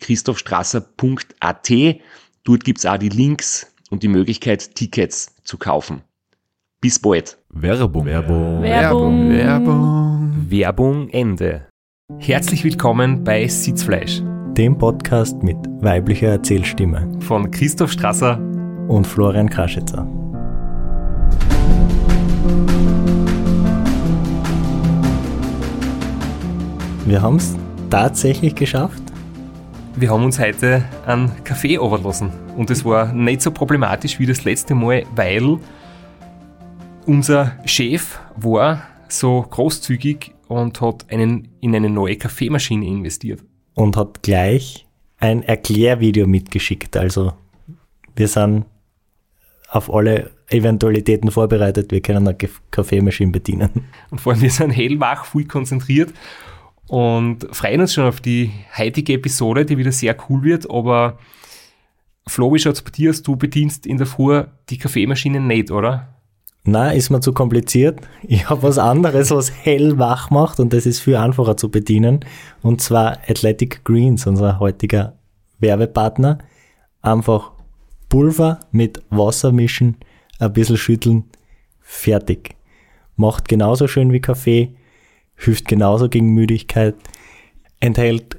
www.christophstrasser.at. Dort gibt's auch die Links und die Möglichkeit, Tickets zu kaufen. Bis bald. Werbung. Werbung. Werbung. Werbung. Werbung Ende. Herzlich willkommen bei Sitzfleisch dem Podcast mit weiblicher Erzählstimme von Christoph Strasser und Florian Kraschitzer. Wir haben es tatsächlich geschafft. Wir haben uns heute einen Kaffee overlassen und es war nicht so problematisch wie das letzte Mal, weil unser Chef war so großzügig und hat einen, in eine neue Kaffeemaschine investiert. Und hat gleich ein Erklärvideo mitgeschickt. Also wir sind auf alle Eventualitäten vorbereitet. Wir können eine Kaffeemaschine bedienen. Und vor allem, wir sind hellwach, voll konzentriert und freuen uns schon auf die heutige Episode, die wieder sehr cool wird. Aber Flo, wie schaut's bei dir aus? Du bedienst in der Früh die Kaffeemaschine nicht, oder? Na, ist mir zu kompliziert. Ich habe was anderes, was hellwach macht und das ist viel einfacher zu bedienen. Und zwar Athletic Greens, unser heutiger Werbepartner. Einfach Pulver mit Wasser mischen, ein bisschen schütteln, fertig. Macht genauso schön wie Kaffee, hilft genauso gegen Müdigkeit, enthält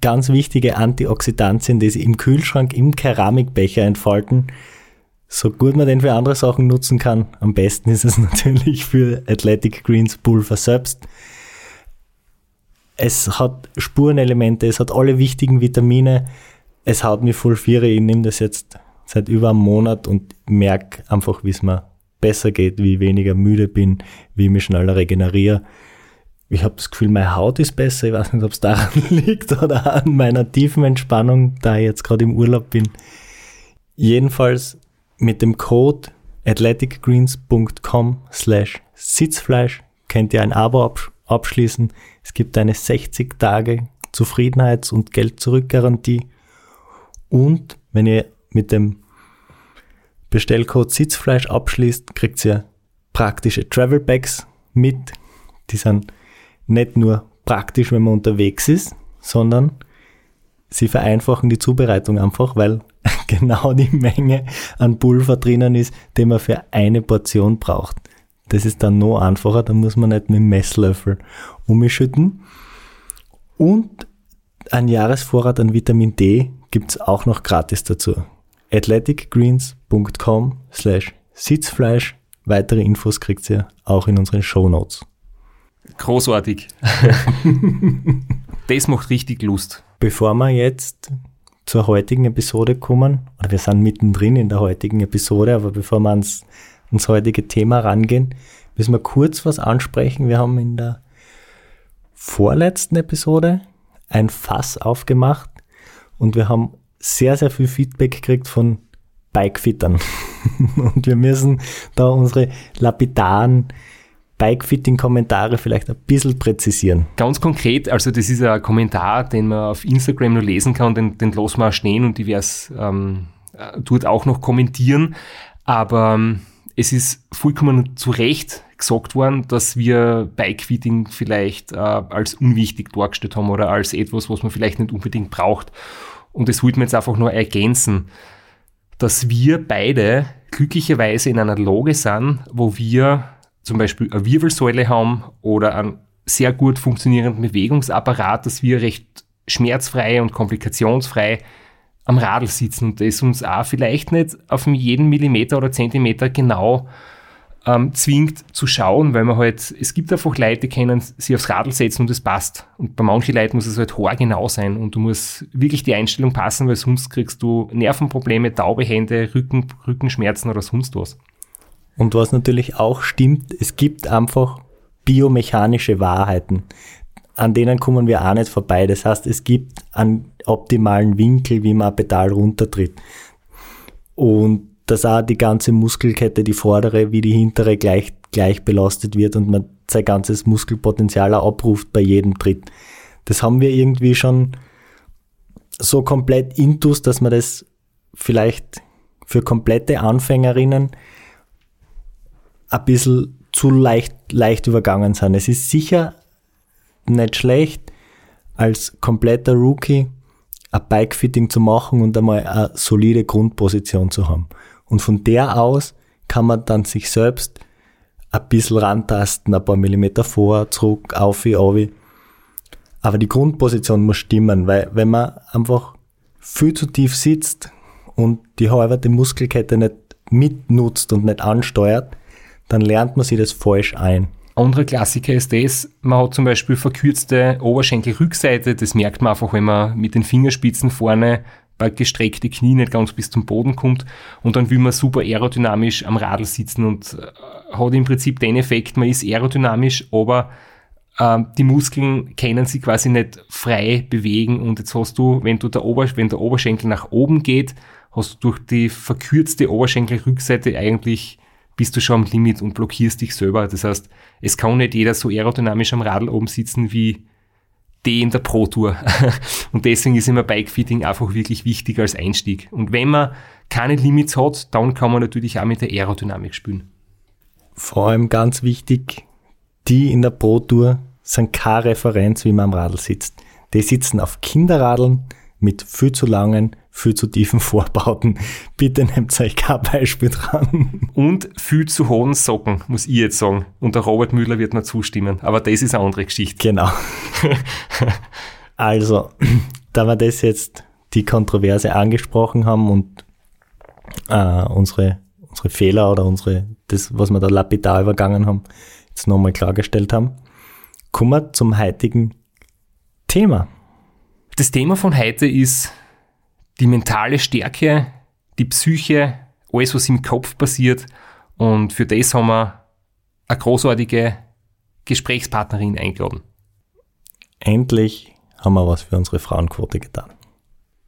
ganz wichtige Antioxidantien, die sich im Kühlschrank im Keramikbecher entfalten so gut man den für andere Sachen nutzen kann, am besten ist es natürlich für Athletic Greens Pulver selbst. Es hat Spurenelemente, es hat alle wichtigen Vitamine. Es haut mich voll vier. Ich nehme das jetzt seit über einem Monat und merke einfach, wie es mir besser geht, wie ich weniger müde bin, wie ich mich schneller regeneriere. Ich habe das Gefühl, meine Haut ist besser. Ich weiß nicht, ob es daran liegt oder an meiner tiefen Entspannung, da ich jetzt gerade im Urlaub bin. Jedenfalls mit dem Code athleticgreens.com slash Sitzfleisch könnt ihr ein Abo abschließen. Es gibt eine 60 Tage Zufriedenheits- und Geld-Zurück-Garantie. Und wenn ihr mit dem Bestellcode Sitzfleisch abschließt, kriegt ihr praktische Travel Bags mit. Die sind nicht nur praktisch, wenn man unterwegs ist, sondern sie vereinfachen die Zubereitung einfach, weil genau die Menge an Pulver drinnen ist, die man für eine Portion braucht. Das ist dann noch einfacher, da muss man nicht mit dem Messlöffel umschütten. Und ein Jahresvorrat an Vitamin D gibt es auch noch gratis dazu. athleticgreens.com slash Sitzfleisch. Weitere Infos kriegt ihr auch in unseren Show Notes. Großartig. das macht richtig Lust. Bevor wir jetzt zur heutigen Episode kommen, oder wir sind mittendrin in der heutigen Episode, aber bevor wir ans, ans heutige Thema rangehen, müssen wir kurz was ansprechen. Wir haben in der vorletzten Episode ein Fass aufgemacht und wir haben sehr, sehr viel Feedback gekriegt von Bikefittern. und wir müssen da unsere lapidaren Bikefitting-Kommentare vielleicht ein bisschen präzisieren. Ganz konkret, also das ist ein Kommentar, den man auf Instagram nur lesen kann, den, den lassen wir stehen und es ähm, dort auch noch kommentieren. Aber ähm, es ist vollkommen zu Recht gesagt worden, dass wir Bikefitting vielleicht äh, als unwichtig dargestellt haben oder als etwas, was man vielleicht nicht unbedingt braucht. Und das wollte man jetzt einfach nur ergänzen, dass wir beide glücklicherweise in einer Lage sind, wo wir zum Beispiel eine Wirbelsäule haben oder einen sehr gut funktionierenden Bewegungsapparat, dass wir recht schmerzfrei und komplikationsfrei am Radl sitzen und das uns auch vielleicht nicht auf jeden Millimeter oder Zentimeter genau ähm, zwingt zu schauen, weil man halt, es gibt einfach Leute, die können sich aufs Radl setzen und es passt. Und bei manchen Leuten muss es halt haargenau sein und du musst wirklich die Einstellung passen, weil sonst kriegst du Nervenprobleme, taube Hände, Rücken, Rückenschmerzen oder sonst was. Und was natürlich auch stimmt, es gibt einfach biomechanische Wahrheiten, an denen kommen wir auch nicht vorbei. Das heißt, es gibt einen optimalen Winkel, wie man ein Pedal runtertritt. Und dass auch die ganze Muskelkette, die vordere wie die hintere, gleich, gleich belastet wird und man sein ganzes Muskelpotenzial auch abruft bei jedem Tritt. Das haben wir irgendwie schon so komplett intus, dass man das vielleicht für komplette Anfängerinnen ein bisschen zu leicht, leicht übergangen sind. Es ist sicher nicht schlecht, als kompletter Rookie ein Bikefitting zu machen und einmal eine solide Grundposition zu haben. Und von der aus kann man dann sich selbst ein bisschen rantasten, ein paar Millimeter vor, zurück, auf, auf. Aber die Grundposition muss stimmen, weil wenn man einfach viel zu tief sitzt und die halbe Muskelkette nicht mitnutzt und nicht ansteuert, dann lernt man sich das falsch ein. Andere Klassiker ist das, man hat zum Beispiel verkürzte Oberschenkelrückseite, das merkt man einfach, wenn man mit den Fingerspitzen vorne bei gestreckte Knie nicht ganz bis zum Boden kommt und dann will man super aerodynamisch am Radl sitzen und äh, hat im Prinzip den Effekt, man ist aerodynamisch, aber äh, die Muskeln können sich quasi nicht frei bewegen und jetzt hast du, wenn du der, Ober wenn der Oberschenkel nach oben geht, hast du durch die verkürzte Oberschenkelrückseite eigentlich bist du schon am Limit und blockierst dich selber. Das heißt, es kann nicht jeder so aerodynamisch am Radl oben sitzen wie die in der Pro Tour. und deswegen ist immer Bikefitting einfach wirklich wichtig als Einstieg. Und wenn man keine Limits hat, dann kann man natürlich auch mit der Aerodynamik spielen. Vor allem ganz wichtig, die in der Pro Tour sind keine Referenz, wie man am Radl sitzt. Die sitzen auf Kinderradeln mit viel zu langen, viel zu tiefen Vorbauten. Bitte nehmt euch kein Beispiel dran. Und viel zu hohen Socken, muss ich jetzt sagen. Und der Robert Müller wird mir zustimmen. Aber das ist eine andere Geschichte. Genau. also, da wir das jetzt die Kontroverse angesprochen haben und äh, unsere, unsere Fehler oder unsere, das, was wir da lapidar übergangen haben, jetzt nochmal klargestellt haben, kommen wir zum heutigen Thema. Das Thema von heute ist die mentale Stärke, die Psyche, alles, was im Kopf passiert. Und für das haben wir eine großartige Gesprächspartnerin eingeladen. Endlich haben wir was für unsere Frauenquote getan.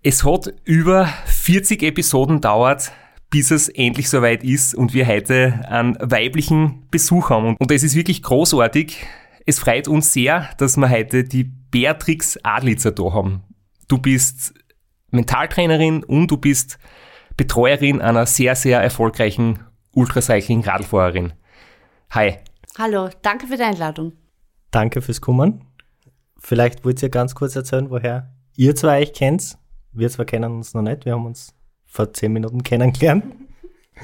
Es hat über 40 Episoden dauert, bis es endlich soweit ist und wir heute einen weiblichen Besuch haben. Und das ist wirklich großartig. Es freut uns sehr, dass wir heute die Beatrix Adlitzer da haben. Du bist Mentaltrainerin und du bist Betreuerin einer sehr, sehr erfolgreichen Ultracycling-Radfahrerin. Hi. Hallo, danke für die Einladung. Danke fürs Kommen. Vielleicht wollt ihr ganz kurz erzählen, woher ihr zwei euch kennt. Wir zwar kennen uns noch nicht, wir haben uns vor zehn Minuten kennengelernt.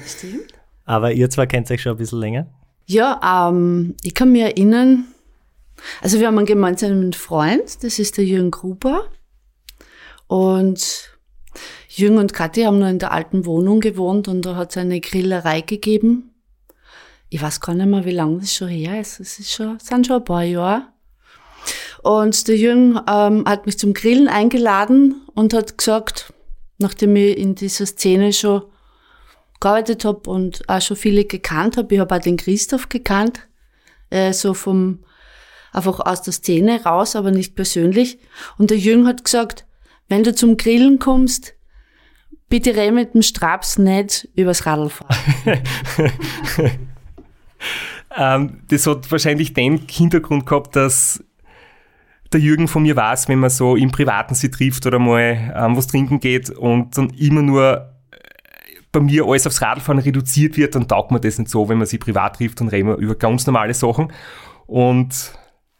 Stimmt. Aber ihr zwei kennt euch schon ein bisschen länger. Ja, ähm, ich kann mich erinnern, also wir haben einen gemeinsamen Freund, das ist der Jürgen Gruber. Und Jürgen und Kathi haben noch in der alten Wohnung gewohnt und da hat es eine Grillerei gegeben. Ich weiß gar nicht mehr, wie lange das schon her ist. Es ist schon, sind schon ein paar Jahre. Und der Jürgen ähm, hat mich zum Grillen eingeladen und hat gesagt, nachdem ich in dieser Szene schon gearbeitet habe und auch schon viele gekannt habe, ich habe auch den Christoph gekannt, äh, so vom einfach aus der Szene raus, aber nicht persönlich. Und der Jürgen hat gesagt, wenn du zum Grillen kommst, bitte renn mit dem Straps nicht übers Radl fahren. ähm, das hat wahrscheinlich den Hintergrund gehabt, dass der Jürgen von mir weiß, wenn man so im Privaten sie trifft oder mal ähm, was trinken geht und dann immer nur äh, bei mir alles aufs Radfahren reduziert wird, dann taugt man das nicht so, wenn man sie privat trifft und reden wir über ganz normale Sachen. Und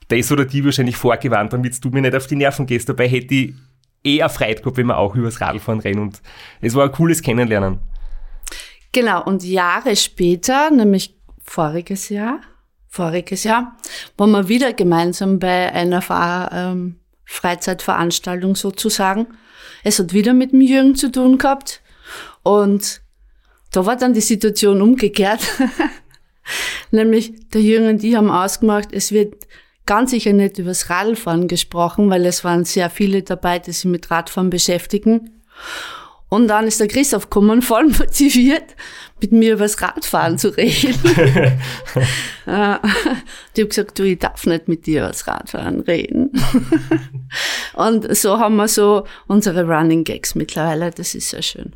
das oder die wahrscheinlich vorgewarnt, damit du mir nicht auf die Nerven gehst. Dabei hätte ich eher Freude gehabt, wenn wir auch übers Radfahren rennen. Und es war ein cooles Kennenlernen. Genau, und Jahre später, nämlich voriges Jahr, voriges Jahr, waren wir wieder gemeinsam bei einer Fahr ähm, Freizeitveranstaltung sozusagen es hat wieder mit dem Jürgen zu tun gehabt. Und da war dann die Situation umgekehrt. Nämlich der Jürgen und ich haben ausgemacht, es wird ganz sicher nicht übers Radfahren gesprochen, weil es waren sehr viele dabei, die sich mit Radfahren beschäftigen. Und dann ist der Christoph gekommen, voll motiviert, mit mir über das Radfahren zu reden. Äh, die hat gesagt, du, ich darf nicht mit dir über das Radfahren reden. und so haben wir so unsere Running Gags mittlerweile, das ist sehr schön.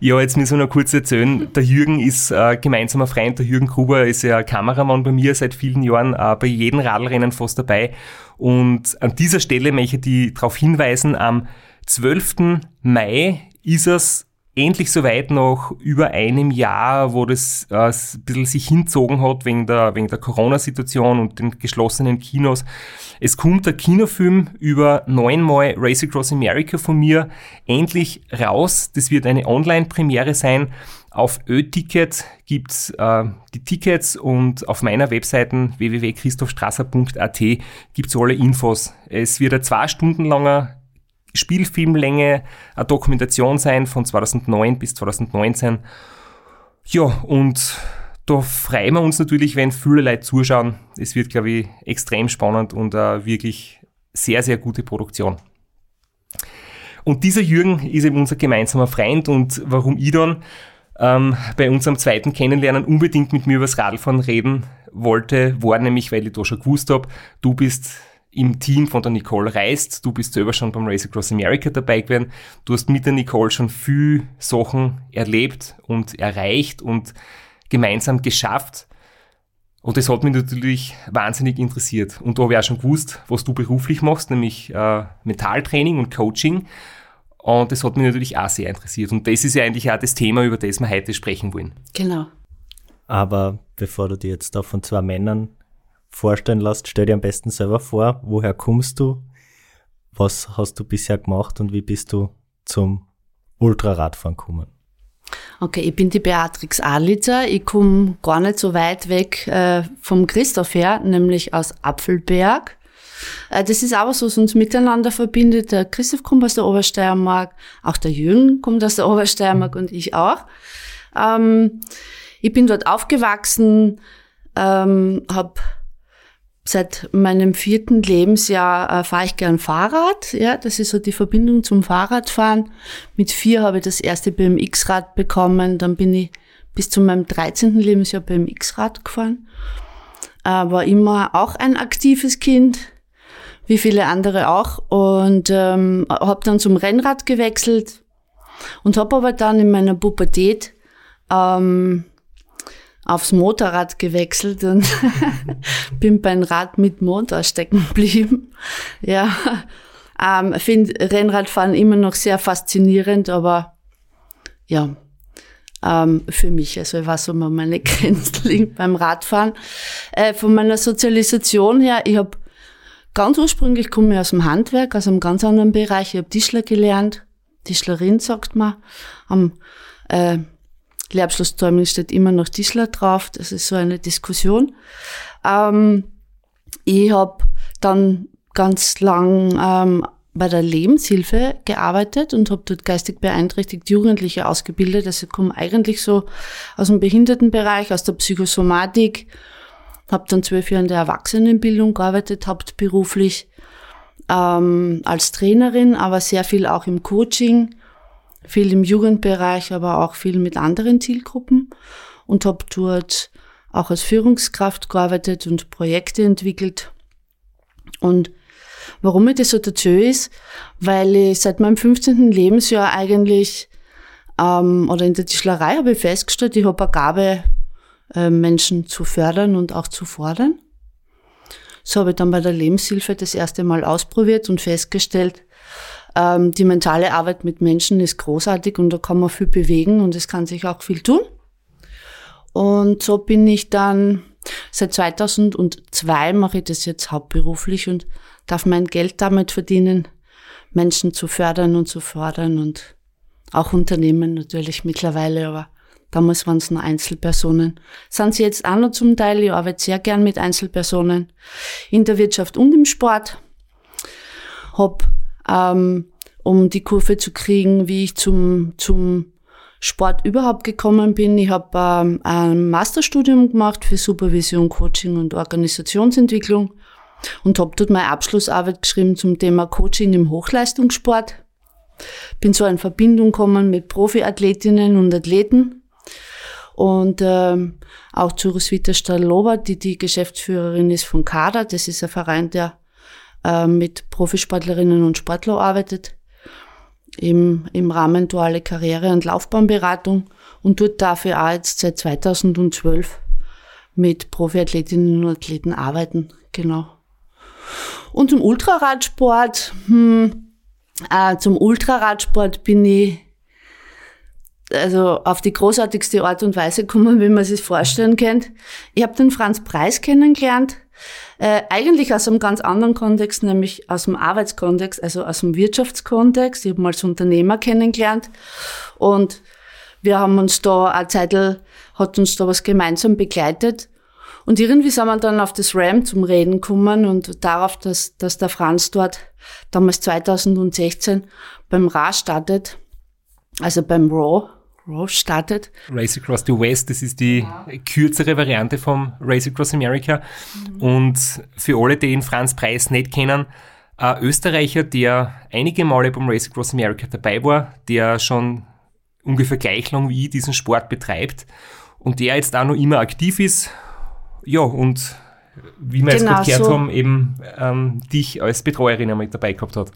Ja, jetzt müssen wir noch kurz erzählen. Der Jürgen ist äh, gemeinsamer Freund. Der Jürgen Gruber ist ja Kameramann bei mir seit vielen Jahren, äh, bei jedem Radlrennen fast dabei. Und an dieser Stelle möchte ich darauf hinweisen, am 12. Mai ist es endlich soweit nach über einem Jahr, wo das äh, ein bisschen sich hinzogen hat wegen der, wegen der Corona-Situation und den geschlossenen Kinos. Es kommt der Kinofilm über neunmal Race Across America von mir endlich raus. Das wird eine Online-Premiere sein. Auf Ö-Ticket gibt's äh, die Tickets und auf meiner Webseite www.christophstrasser.at gibt's alle Infos. Es wird ein zwei Stunden langer Spielfilmlänge, eine Dokumentation sein von 2009 bis 2019. Ja, und da freuen wir uns natürlich, wenn viele Leute zuschauen. Es wird, glaube ich, extrem spannend und eine wirklich sehr, sehr gute Produktion. Und dieser Jürgen ist eben unser gemeinsamer Freund und warum ich dann ähm, bei unserem zweiten Kennenlernen unbedingt mit mir über das Radfahren reden wollte, war nämlich, weil ich da schon gewusst habe, du bist im Team von der Nicole reist. Du bist selber schon beim Race Across America dabei gewesen. Du hast mit der Nicole schon viel Sachen erlebt und erreicht und gemeinsam geschafft. Und das hat mich natürlich wahnsinnig interessiert. Und da habe ich auch schon gewusst, was du beruflich machst, nämlich äh, Mentaltraining und Coaching. Und das hat mich natürlich auch sehr interessiert. Und das ist ja eigentlich auch das Thema, über das wir heute sprechen wollen. Genau. Aber bevor du dir jetzt da von zwei Männern vorstellen lässt, stell dir am besten selber vor, woher kommst du, was hast du bisher gemacht und wie bist du zum Ultraradfahren gekommen? Okay, ich bin die Beatrix Adlitzer. Ich komme gar nicht so weit weg äh, vom Christoph her, nämlich aus Apfelberg. Äh, das ist aber so, was uns miteinander verbindet. Der Christoph kommt aus der Obersteiermark, auch der Jürgen kommt aus der Obersteiermark und ich auch. Ähm, ich bin dort aufgewachsen, ähm, habe Seit meinem vierten Lebensjahr äh, fahre ich gern Fahrrad. Ja, das ist so die Verbindung zum Fahrradfahren. Mit vier habe ich das erste BMX-Rad bekommen. Dann bin ich bis zu meinem 13. Lebensjahr BMX-Rad gefahren. Äh, war immer auch ein aktives Kind, wie viele andere auch. Und ähm, habe dann zum Rennrad gewechselt und habe aber dann in meiner Pubertät ähm, aufs Motorrad gewechselt und bin beim Rad mit Motor stecken geblieben. Ja, ähm, finde Rennradfahren immer noch sehr faszinierend, aber ja, ähm, für mich, also ich weiß, wo man meine Grenzen liegt beim Radfahren. Äh, von meiner Sozialisation her, ich habe ganz ursprünglich komme ich aus dem Handwerk, aus einem ganz anderen Bereich. Ich habe Tischler gelernt, Tischlerin sagt man, am äh, Lehrabschlusszeugung steht immer noch Tischler drauf. Das ist so eine Diskussion. Ähm, ich habe dann ganz lang ähm, bei der Lebenshilfe gearbeitet und habe dort geistig beeinträchtigt Jugendliche ausgebildet. Also komme eigentlich so aus dem Behindertenbereich, aus der Psychosomatik. Habe dann zwölf Jahre in der Erwachsenenbildung gearbeitet, hauptberuflich ähm, als Trainerin, aber sehr viel auch im Coaching viel im Jugendbereich, aber auch viel mit anderen Zielgruppen und habe dort auch als Führungskraft gearbeitet und Projekte entwickelt. Und warum mir das so dazu ist, weil ich seit meinem 15. Lebensjahr eigentlich, ähm, oder in der Tischlerei habe ich festgestellt, ich habe eine Gabe, äh, Menschen zu fördern und auch zu fordern. So habe ich dann bei der Lebenshilfe das erste Mal ausprobiert und festgestellt, ähm, die mentale Arbeit mit Menschen ist großartig und da kann man viel bewegen und es kann sich auch viel tun. Und so bin ich dann, seit 2002 mache ich das jetzt hauptberuflich und darf mein Geld damit verdienen, Menschen zu fördern und zu fördern und auch Unternehmen natürlich mittlerweile, aber damals waren es nur Einzelpersonen. Sind sie jetzt auch noch zum Teil, ich arbeite sehr gern mit Einzelpersonen in der Wirtschaft und im Sport. Hab ähm, um die Kurve zu kriegen, wie ich zum, zum Sport überhaupt gekommen bin. Ich habe ähm, ein Masterstudium gemacht für Supervision, Coaching und Organisationsentwicklung und habe dort meine Abschlussarbeit geschrieben zum Thema Coaching im Hochleistungssport. Bin so in Verbindung gekommen mit Profiathletinnen und Athleten und ähm, auch zu Roswitha Staloba, die die Geschäftsführerin ist von CADA. Das ist ein Verein, der äh, mit Profisportlerinnen und Sportlern arbeitet im, im Rahmen duale Karriere- und Laufbahnberatung und darf ich auch jetzt seit 2012 mit Profiathletinnen und Athleten arbeiten. Genau. Und zum Ultraradsport, hm, äh, zum Ultraradsport bin ich also auf die großartigste Art und Weise gekommen, wie man sich vorstellen kennt. Ich habe den Franz Preis kennengelernt, äh, eigentlich aus einem ganz anderen Kontext, nämlich aus dem Arbeitskontext, also aus dem Wirtschaftskontext. Ich habe mal als Unternehmer kennengelernt und wir haben uns da eine Zeit, hat uns da was gemeinsam begleitet. Und irgendwie sind wir dann auf das RAM zum Reden gekommen und darauf, dass, dass der Franz dort damals 2016 beim RA startet, also beim RAW, RAW startet. Race Across the West, das ist die ja. kürzere Variante vom Race Across America. Mhm. Und für alle, die den Franz Preis nicht kennen, ein Österreicher, der einige Male beim Race Across America dabei war, der schon ungefähr gleich lang wie ich diesen Sport betreibt und der jetzt auch noch immer aktiv ist, ja, und wie wir genau, jetzt gerade gehört so. haben, eben ähm, dich als Betreuerin einmal dabei gehabt hat.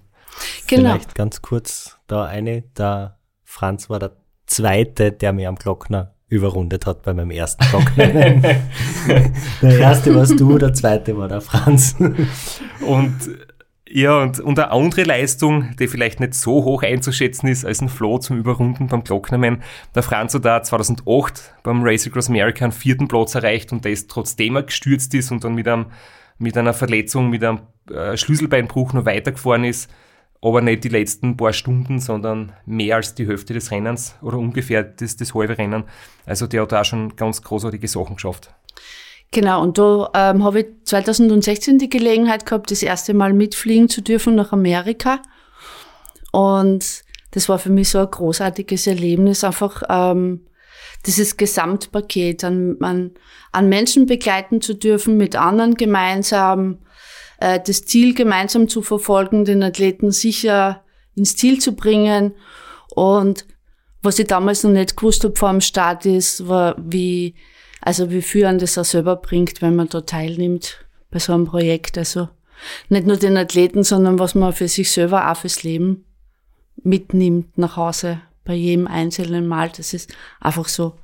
Genau. Vielleicht ganz kurz da eine, der Franz war der zweite, der mir am Glockner überrundet hat bei meinem ersten Glockner. der erste warst du, der zweite war der Franz. Und ja, und, und eine andere Leistung, die vielleicht nicht so hoch einzuschätzen ist als ein Flow zum Überrunden beim Glocknerman. Der Franz hat da 2008 beim Race Across America einen vierten Platz erreicht und der ist trotzdem er gestürzt ist und dann mit, einem, mit einer Verletzung, mit einem äh, Schlüsselbeinbruch noch weitergefahren ist, aber nicht die letzten paar Stunden, sondern mehr als die Hälfte des Rennens oder ungefähr das, das halbe Rennen. Also der hat da schon ganz großartige Sachen geschafft. Genau, und da ähm, habe ich 2016 die Gelegenheit gehabt, das erste Mal mitfliegen zu dürfen nach Amerika. Und das war für mich so ein großartiges Erlebnis, einfach ähm, dieses Gesamtpaket an, an, an Menschen begleiten zu dürfen, mit anderen gemeinsam äh, das Ziel gemeinsam zu verfolgen, den Athleten sicher ins Ziel zu bringen. Und was ich damals noch nicht gewusst habe vor dem Start ist, war, wie also wie viel an das auch selber bringt, wenn man da teilnimmt bei so einem Projekt. Also nicht nur den Athleten, sondern was man für sich selber auch fürs Leben mitnimmt nach Hause bei jedem einzelnen Mal. Das ist einfach so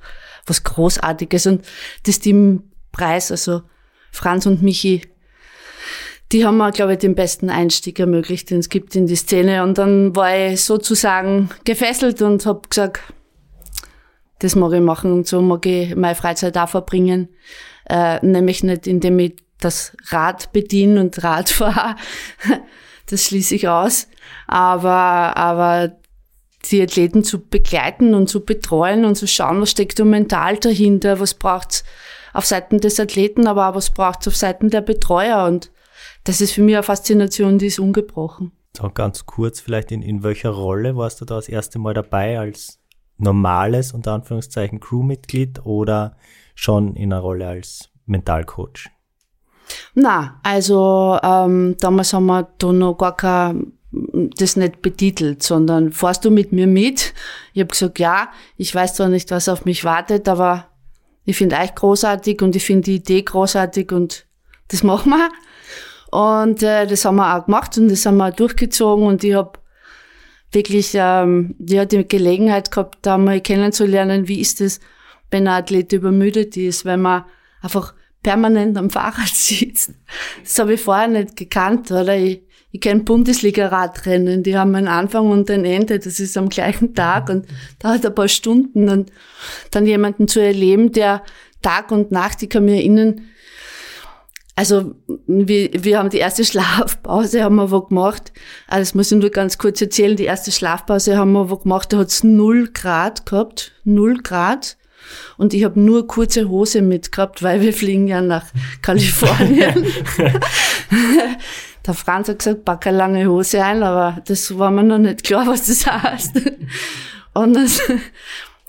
was Großartiges. Und das Teampreis, also Franz und Michi, die haben mir, glaube ich, den besten Einstieg ermöglicht, den es gibt in die Szene. Und dann war ich sozusagen gefesselt und habe gesagt, das mag ich machen und so mag ich meine Freizeit auch verbringen. Äh, nämlich nicht, indem ich das Rad bediene und Rad fahre. das schließe ich aus. Aber, aber die Athleten zu begleiten und zu betreuen und zu schauen, was steckt da mental dahinter, was braucht's auf Seiten des Athleten, aber auch was braucht's auf Seiten der Betreuer. Und das ist für mich eine Faszination, die ist ungebrochen. So ganz kurz vielleicht, in, in welcher Rolle warst du da das erste Mal dabei als normales, unter Anführungszeichen, Crewmitglied oder schon in einer Rolle als Mentalcoach? Na, also ähm, damals haben wir da noch gar kein, das nicht betitelt, sondern fährst du mit mir mit? Ich habe gesagt, ja, ich weiß zwar nicht, was auf mich wartet, aber ich finde euch großartig und ich finde die Idee großartig und das machen wir. Und äh, das haben wir auch gemacht und das haben wir auch durchgezogen und ich habe wirklich ähm, ja, die Gelegenheit gehabt, da mal kennenzulernen, wie ist es, wenn ein Athlet übermüdet ist, wenn man einfach permanent am Fahrrad sitzt. Das habe ich vorher nicht gekannt, oder? Ich, ich kenne Bundesliga-Radrennen, die haben einen Anfang und ein Ende, das ist am gleichen Tag und dauert ein paar Stunden und dann jemanden zu erleben, der Tag und Nacht, ich kann mir erinnern, also wir, wir haben die erste Schlafpause haben wir wo gemacht. Also das muss ich nur ganz kurz erzählen. Die erste Schlafpause haben wir wo gemacht. Da hat's null Grad gehabt, null Grad. Und ich habe nur kurze Hose mitgehabt, weil wir fliegen ja nach Kalifornien. Der Franz hat gesagt, pack eine lange Hose ein, aber das war mir noch nicht klar, was das heißt. Und dann,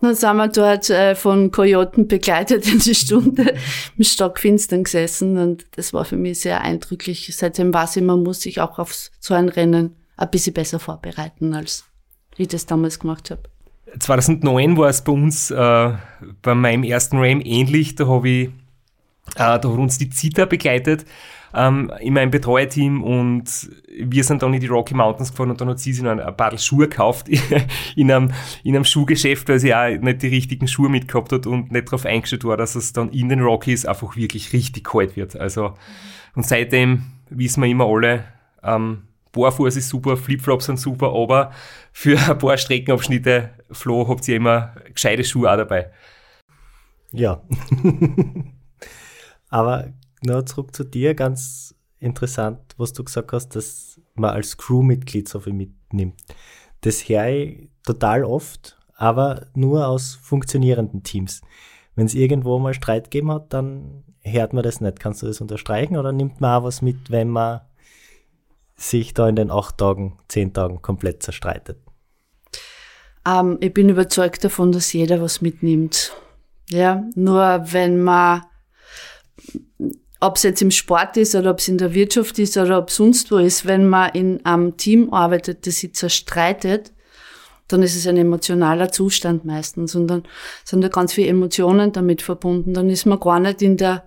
dann sind wir dort äh, von Kojoten begleitet in die Stunde im Stockfinstern gesessen und das war für mich sehr eindrücklich. Seitdem weiß ich, man muss sich auch auf so ein Rennen ein bisschen besser vorbereiten, als ich das damals gemacht habe. 2009 war es bei uns äh, bei meinem ersten Ram ähnlich. Da habe ich, äh, da hat uns die Zita begleitet ähm, in meinem Betreuerteam und wir sind dann in die Rocky Mountains gefahren und dann hat sie sich noch ein paar Schuhe gekauft in einem, in einem Schuhgeschäft, weil sie auch nicht die richtigen Schuhe mitgehabt hat und nicht darauf eingestellt war, dass es dann in den Rockies einfach wirklich richtig kalt wird. Also, und seitdem wissen wir immer alle, ähm, Barfuß ist super, Flipflops sind super, aber für ein paar Streckenabschnitte, Flo, habt ihr immer gescheite Schuhe auch dabei. Ja. aber noch zurück zu dir, ganz interessant, was du gesagt hast, dass man als Crewmitglied so viel mitnimmt. Das höre ich total oft, aber nur aus funktionierenden Teams. Wenn es irgendwo mal Streit gegeben hat, dann hört man das nicht. Kannst du das unterstreichen oder nimmt man auch was mit, wenn man sich da in den acht Tagen, zehn Tagen komplett zerstreitet? Ähm, ich bin überzeugt davon, dass jeder was mitnimmt. Ja, nur wenn man, ob es jetzt im Sport ist oder ob es in der Wirtschaft ist oder ob sonst wo ist, wenn man in einem Team arbeitet, das sich zerstreitet, dann ist es ein emotionaler Zustand meistens und dann sind da ganz viele Emotionen damit verbunden. Dann ist man gar nicht in der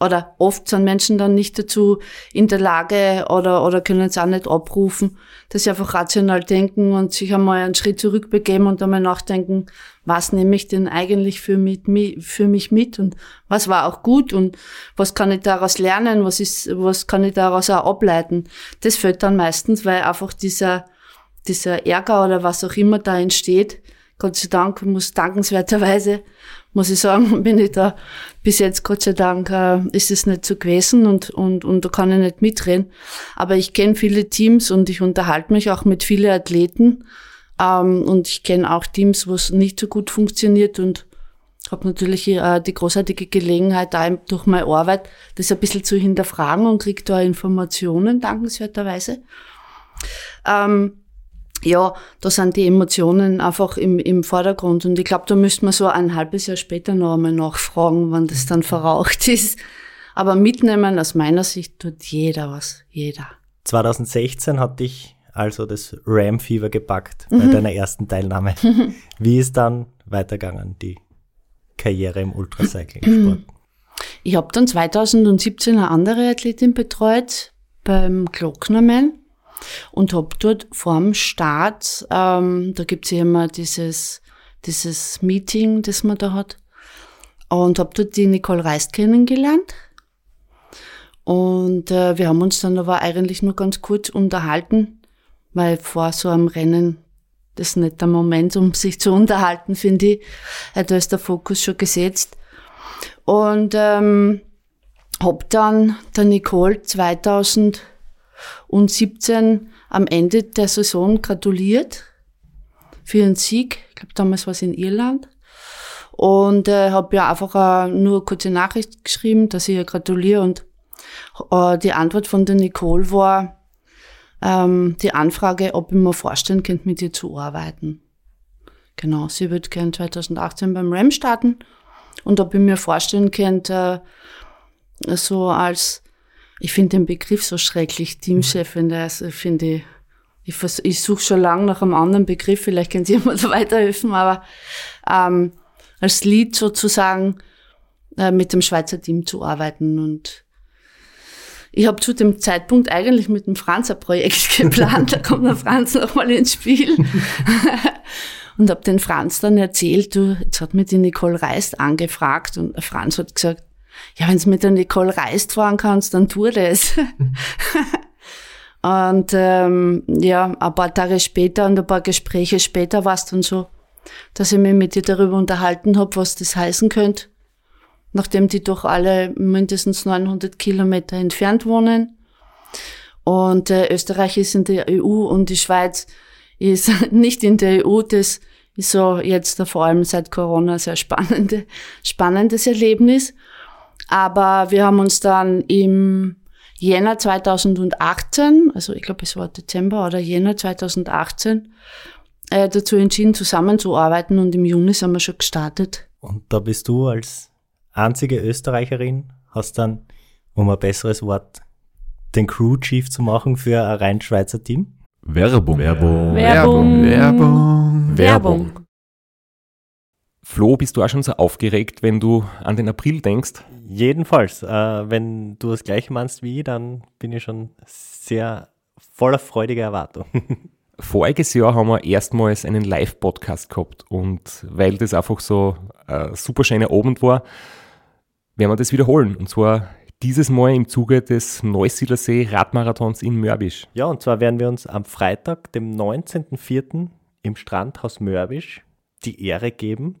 oder oft sind Menschen dann nicht dazu in der Lage oder, oder können es auch nicht abrufen, dass sie einfach rational denken und sich einmal einen Schritt zurückbegeben und einmal nachdenken, was nehme ich denn eigentlich für, mit, für mich mit und was war auch gut und was kann ich daraus lernen, was ist, was kann ich daraus auch ableiten. Das fällt dann meistens, weil einfach dieser, dieser Ärger oder was auch immer da entsteht, Gott sei Dank muss dankenswerterweise muss ich sagen, bin ich da bis jetzt, Gott sei Dank, äh, ist es nicht so gewesen und, und, und da kann ich nicht mitreden. Aber ich kenne viele Teams und ich unterhalte mich auch mit vielen Athleten. Ähm, und ich kenne auch Teams, wo es nicht so gut funktioniert und habe natürlich äh, die großartige Gelegenheit, da durch meine Arbeit das ein bisschen zu hinterfragen und kriege da Informationen, dankenswerterweise. Ähm, ja, da sind die Emotionen einfach im, im Vordergrund. Und ich glaube, da müsste man so ein halbes Jahr später noch einmal nachfragen, wann das dann verraucht ist. Aber mitnehmen, aus meiner Sicht, tut jeder was. Jeder. 2016 hat dich also das Ram-Fever gepackt bei mhm. deiner ersten Teilnahme. Wie ist dann weitergegangen, die Karriere im Ultracycling-Sport? Ich habe dann 2017 eine andere Athletin betreut beim Glocknerman und habe dort vorm Start, ähm, da gibt's ja immer dieses, dieses Meeting, das man da hat, und habe dort die Nicole Reist kennengelernt. Und äh, wir haben uns dann aber eigentlich nur ganz kurz unterhalten, weil vor so einem Rennen das ist nicht der Moment, um sich zu unterhalten, finde ich. Da ist der Fokus schon gesetzt. Und ähm, hab dann der Nicole 2000 und 17 am Ende der Saison gratuliert für ihren Sieg. Ich glaube, damals war es in Irland. Und äh, habe ja einfach äh, nur kurze Nachricht geschrieben, dass ich ihr gratuliere. Und äh, die Antwort von der Nicole war ähm, die Anfrage, ob ich mir vorstellen könnte, mit ihr zu arbeiten. Genau, sie wird gern 2018 beim RAM starten und ob ich mir vorstellen könnte, äh, so als ich finde den Begriff so schrecklich, Teamchefin, also finde ich, ich, ich suche schon lange nach einem anderen Begriff, vielleicht können Sie mir da weiterhelfen, aber ähm, als Lied sozusagen äh, mit dem Schweizer Team zu arbeiten und ich habe zu dem Zeitpunkt eigentlich mit dem Franz ein Projekt geplant, da kommt der Franz nochmal ins Spiel. und habe den Franz dann erzählt, du, jetzt hat mir die Nicole Reist angefragt und Franz hat gesagt, ja, wenn du mit der Nicole Reist fahren kannst, dann tu das. und ähm, ja, ein paar Tage später und ein paar Gespräche später war es dann so, dass ich mich mit dir darüber unterhalten habe, was das heißen könnte, nachdem die doch alle mindestens 900 Kilometer entfernt wohnen. Und äh, Österreich ist in der EU und die Schweiz ist nicht in der EU. Das ist so jetzt vor allem seit Corona sehr spannende, spannendes Erlebnis. Aber wir haben uns dann im Jänner 2018, also ich glaube es war Dezember oder Jänner 2018, äh, dazu entschieden, zusammenzuarbeiten und im Juni sind wir schon gestartet. Und da bist du als einzige Österreicherin, hast dann, um ein besseres Wort, den Crew Chief zu machen für ein rein Schweizer Team. Werbung. Werbung. Werbung. Werbung. Werbung. Flo, bist du auch schon so aufgeregt, wenn du an den April denkst? Jedenfalls, äh, wenn du das gleiche meinst wie ich, dann bin ich schon sehr voller freudiger Erwartung. Voriges Jahr haben wir erstmals einen Live-Podcast gehabt und weil das einfach so ein super schöner Abend war, werden wir das wiederholen. Und zwar dieses Mal im Zuge des Neusiedlersee Radmarathons in Mörbisch. Ja, und zwar werden wir uns am Freitag, dem 19.04. im Strandhaus Mörbisch die Ehre geben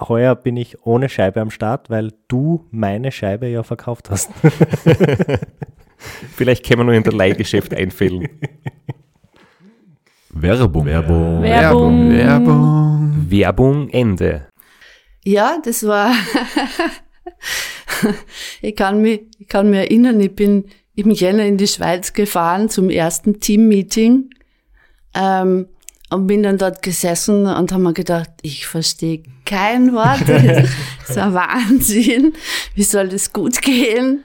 Heuer bin ich ohne Scheibe am Start, weil du meine Scheibe ja verkauft hast. Vielleicht können wir nur in der Leihgeschäft einfällen. Werbung. Werbung. Werbung. Werbung. Werbung Ende. Ja, das war. ich, kann mich, ich kann mich erinnern, ich bin im Jänner in die Schweiz gefahren zum ersten Team-Meeting ähm, und bin dann dort gesessen und habe mir gedacht, ich verstehe kein Wort. Das ist ein Wahnsinn. Wie soll das gut gehen?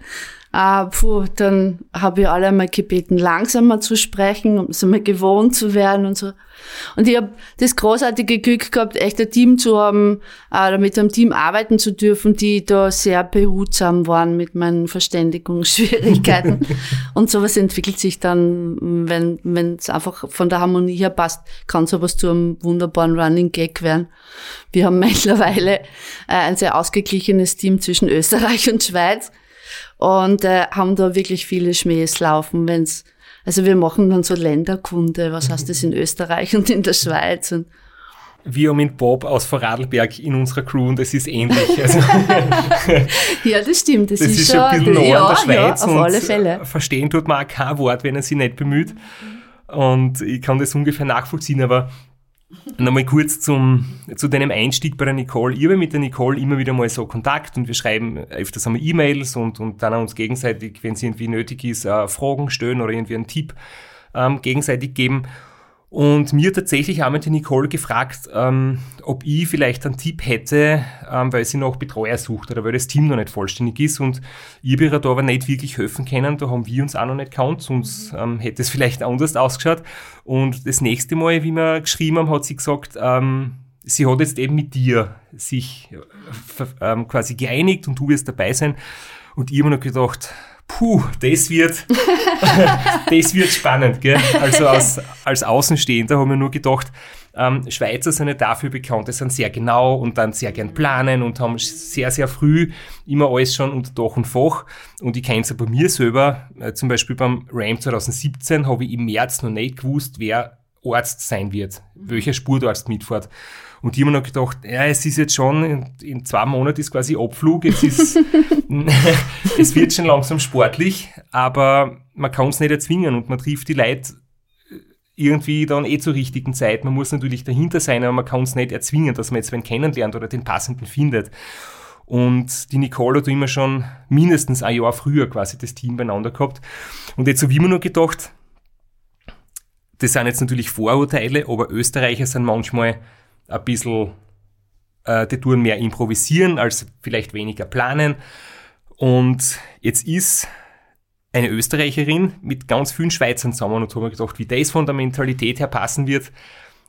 Ah, puh, dann habe ich alle einmal gebeten, langsamer zu sprechen, um so mal gewohnt zu werden und so. Und ich habe das großartige Glück gehabt, echt ein Team zu haben, äh, mit einem Team arbeiten zu dürfen, die da sehr behutsam waren mit meinen Verständigungsschwierigkeiten. und sowas entwickelt sich dann, wenn wenn es einfach von der Harmonie her passt, kann sowas zu einem wunderbaren Running Gag werden. Wir haben mittlerweile äh, ein sehr ausgeglichenes Team zwischen Österreich und Schweiz und äh, haben da wirklich viele Schmähs laufen, wenn's also wir machen dann so Länderkunde, was heißt das in Österreich und in der Schweiz und Wir haben mit Bob aus Vorarlberg in unserer Crew und es ist ähnlich. Also, ja, das stimmt, das, das ist, ist schon, ein bisschen nah ja, an der Schweiz. ja, auf und alle Fälle. Verstehen tut man auch kein Wort, wenn er sich nicht bemüht. Und ich kann das ungefähr nachvollziehen, aber nochmal kurz zum, zu deinem Einstieg bei der Nicole. Ich habe mit der Nicole immer wieder mal so Kontakt und wir schreiben öfters einmal E-Mails und, und dann an uns gegenseitig, wenn es irgendwie nötig ist, äh, Fragen stellen oder irgendwie einen Tipp ähm, gegenseitig geben. Und mir tatsächlich einmal die Nicole gefragt, ähm, ob ich vielleicht einen Tipp hätte, ähm, weil sie noch Betreuer sucht oder weil das Team noch nicht vollständig ist und ich habe ihr da aber nicht wirklich helfen können, da haben wir uns auch noch nicht gekannt, sonst ähm, hätte es vielleicht anders ausgeschaut. Und das nächste Mal, wie wir geschrieben haben, hat sie gesagt, ähm, sie hat jetzt eben mit dir sich äh, ähm, quasi geeinigt und du wirst dabei sein. Und ich habe mir noch gedacht, puh, das wird, das wird spannend, gell? Also als, als Außenstehender haben wir nur gedacht, ähm, Schweizer sind ja dafür bekannt, die sind sehr genau und dann sehr gern planen und haben sehr, sehr früh immer alles schon unter Dach und Fach. Und ich kenne es ja bei mir selber, äh, zum Beispiel beim RAM 2017 habe ich im März noch nicht gewusst, wer Arzt sein wird, welcher Spurarzt mitfährt. Und die haben noch gedacht, ja, es ist jetzt schon, in, in zwei Monaten ist quasi Abflug, es ist, es wird schon langsam sportlich, aber man kann es nicht erzwingen und man trifft die Leute irgendwie dann eh zur richtigen Zeit. Man muss natürlich dahinter sein, aber man kann es nicht erzwingen, dass man jetzt wen kennenlernt oder den passenden findet. Und die Nicole hat immer schon mindestens ein Jahr früher quasi das Team beieinander gehabt. Und jetzt habe ich mir nur gedacht, das sind jetzt natürlich Vorurteile, aber Österreicher sind manchmal ein bisschen, äh, die tun mehr improvisieren als vielleicht weniger planen. Und jetzt ist eine Österreicherin mit ganz vielen Schweizern zusammen und haben wir gedacht, wie das von der Mentalität her passen wird.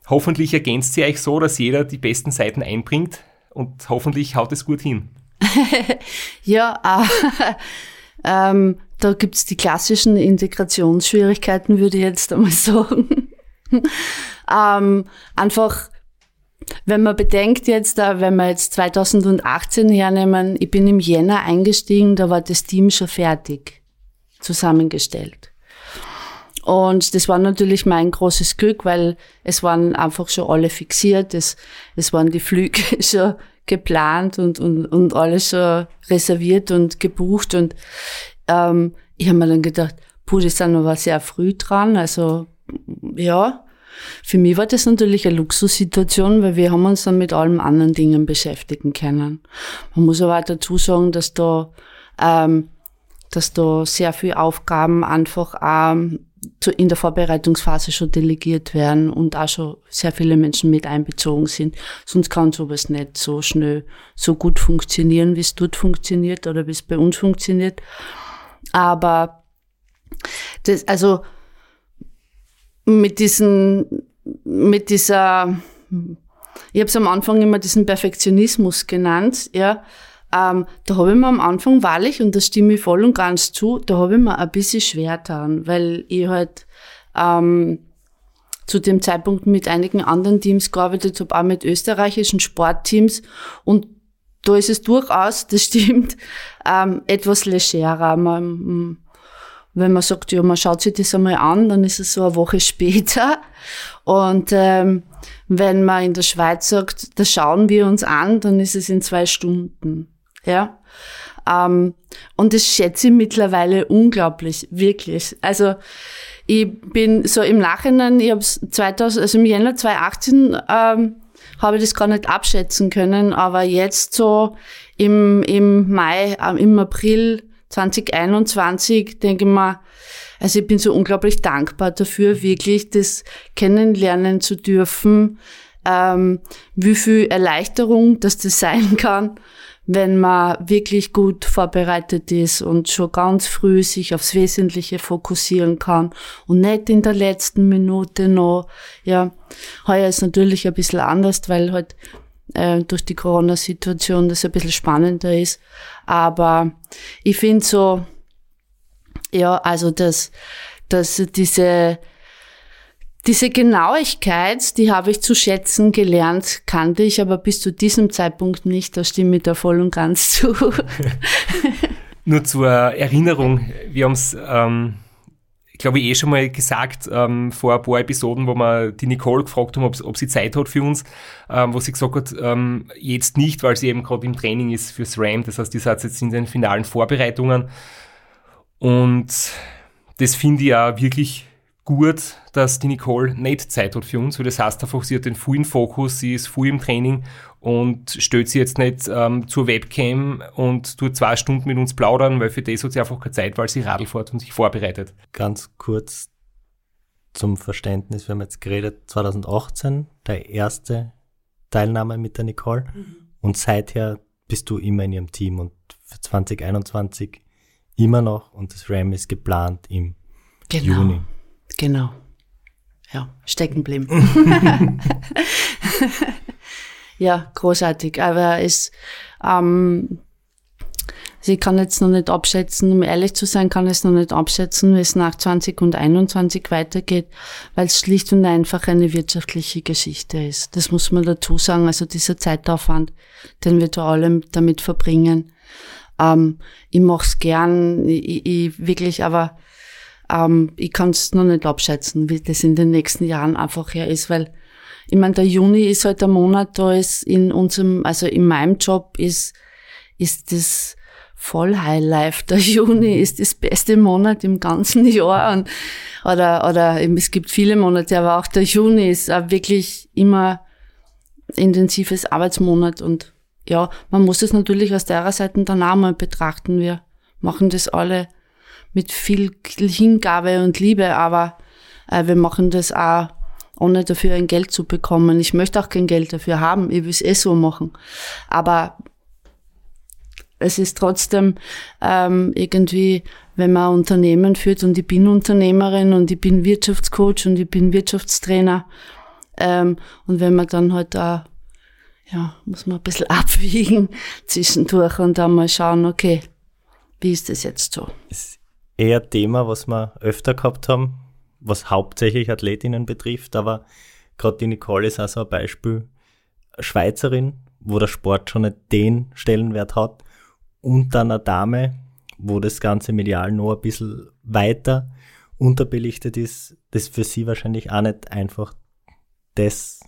Hoffentlich ergänzt sie euch so, dass jeder die besten Seiten einbringt und hoffentlich haut es gut hin. ja, äh, ähm, da gibt's die klassischen Integrationsschwierigkeiten, würde ich jetzt einmal sagen. ähm, einfach wenn man bedenkt jetzt, wenn wir jetzt 2018 hernehmen, ich bin im Jänner eingestiegen, da war das Team schon fertig zusammengestellt. Und das war natürlich mein großes Glück, weil es waren einfach schon alle fixiert, es, es waren die Flüge schon geplant und, und, und alles schon reserviert und gebucht. Und ähm, ich habe mir dann gedacht, puh, die sind aber sehr früh dran. Also ja, für mich war das natürlich eine Luxussituation, weil wir haben uns dann mit allen anderen Dingen beschäftigen können. Man muss aber auch dazu sagen, dass da, ähm, dass da sehr viele Aufgaben einfach ähm, in der Vorbereitungsphase schon delegiert werden und auch schon sehr viele Menschen mit einbezogen sind. Sonst kann sowas nicht so schnell so gut funktionieren, wie es dort funktioniert oder wie es bei uns funktioniert. Aber das, also mit diesen, mit dieser, ich habe es am Anfang immer diesen Perfektionismus genannt, ja. Ähm, da habe ich mir am Anfang wahrlich, und das stimme ich voll und ganz zu, da habe ich mir ein bisschen schwer getan, weil ich halt ähm, zu dem Zeitpunkt mit einigen anderen Teams gearbeitet habe, auch mit österreichischen Sportteams. Und da ist es durchaus, das stimmt, ähm, etwas legerer. Man, wenn man sagt, ja, man schaut sich das einmal an, dann ist es so eine Woche später. Und ähm, wenn man in der Schweiz sagt, das schauen wir uns an, dann ist es in zwei Stunden. Ja. Ähm, und das schätze ich mittlerweile unglaublich, wirklich. Also ich bin so im Nachhinein, ich habe 2000, also im Jänner 2018 ähm, habe ich das gar nicht abschätzen können, aber jetzt so im, im Mai, äh, im April 2021 denke ich mal, also ich bin so unglaublich dankbar dafür, wirklich das kennenlernen zu dürfen, ähm, wie viel Erleichterung dass das sein kann, wenn man wirklich gut vorbereitet ist und schon ganz früh sich aufs Wesentliche fokussieren kann und nicht in der letzten Minute noch. Ja, heuer ist natürlich ein bisschen anders, weil halt äh, durch die Corona-Situation das ein bisschen spannender ist. Aber ich finde so, ja, also dass, dass diese, diese Genauigkeit, die habe ich zu schätzen gelernt, kannte ich aber bis zu diesem Zeitpunkt nicht. Da stimme ich da voll und ganz zu. Nur zur Erinnerung, wir haben es ähm, glaube ich, eh schon mal gesagt ähm, vor ein paar Episoden, wo wir die Nicole gefragt haben, ob, ob sie Zeit hat für uns, ähm, wo sie gesagt hat, ähm, jetzt nicht, weil sie eben gerade im Training ist fürs RAM. Das heißt, die ist jetzt in den finalen Vorbereitungen. Und das finde ich ja wirklich gut, dass die Nicole nicht Zeit hat für uns, weil das heißt einfach, sie hat den vollen Fokus, sie ist voll im Training und stellt sie jetzt nicht ähm, zur Webcam und tut zwei Stunden mit uns plaudern, weil für das hat sie einfach keine Zeit, weil sie Radl fährt und sich vorbereitet. Ganz kurz zum Verständnis, wir haben jetzt geredet, 2018, der erste Teilnahme mit der Nicole. Und seither bist du immer in ihrem Team und für 2021 immer noch und das RAM ist geplant im Genau. Juni. Genau. Ja, stecken bleiben. ja, großartig. Aber es, ähm, also ich kann jetzt noch nicht abschätzen, um ehrlich zu sein, kann ich es noch nicht abschätzen, wie es nach 20 und 21 weitergeht, weil es schlicht und einfach eine wirtschaftliche Geschichte ist. Das muss man dazu sagen. Also dieser Zeitaufwand, den wir da alle damit verbringen. Ähm, ich mache es gern, ich, ich wirklich, aber ähm, ich kann es noch nicht abschätzen, wie das in den nächsten Jahren einfach her ist, weil ich meine, der Juni ist halt der Monat, da ist in unserem, also in meinem Job ist, ist das voll Highlife. Der Juni ist das beste Monat im ganzen Jahr und, oder, oder es gibt viele Monate, aber auch der Juni ist auch wirklich immer intensives Arbeitsmonat und ja, man muss es natürlich aus der Seite dann auch mal betrachten. Wir machen das alle mit viel Hingabe und Liebe, aber äh, wir machen das auch ohne dafür ein Geld zu bekommen. Ich möchte auch kein Geld dafür haben, ich will es eh so machen. Aber es ist trotzdem ähm, irgendwie, wenn man Unternehmen führt und ich bin Unternehmerin und ich bin Wirtschaftscoach und ich bin Wirtschaftstrainer ähm, und wenn man dann halt da, ja, muss man ein bisschen abwiegen zwischendurch und dann mal schauen, okay, wie ist das jetzt so? ist eher Thema, was wir öfter gehabt haben, was hauptsächlich Athletinnen betrifft, aber gerade die Nicole ist auch so ein Beispiel. Schweizerin, wo der Sport schon nicht den Stellenwert hat und dann eine Dame, wo das Ganze medial noch ein bisschen weiter unterbelichtet ist, das für sie wahrscheinlich auch nicht einfach das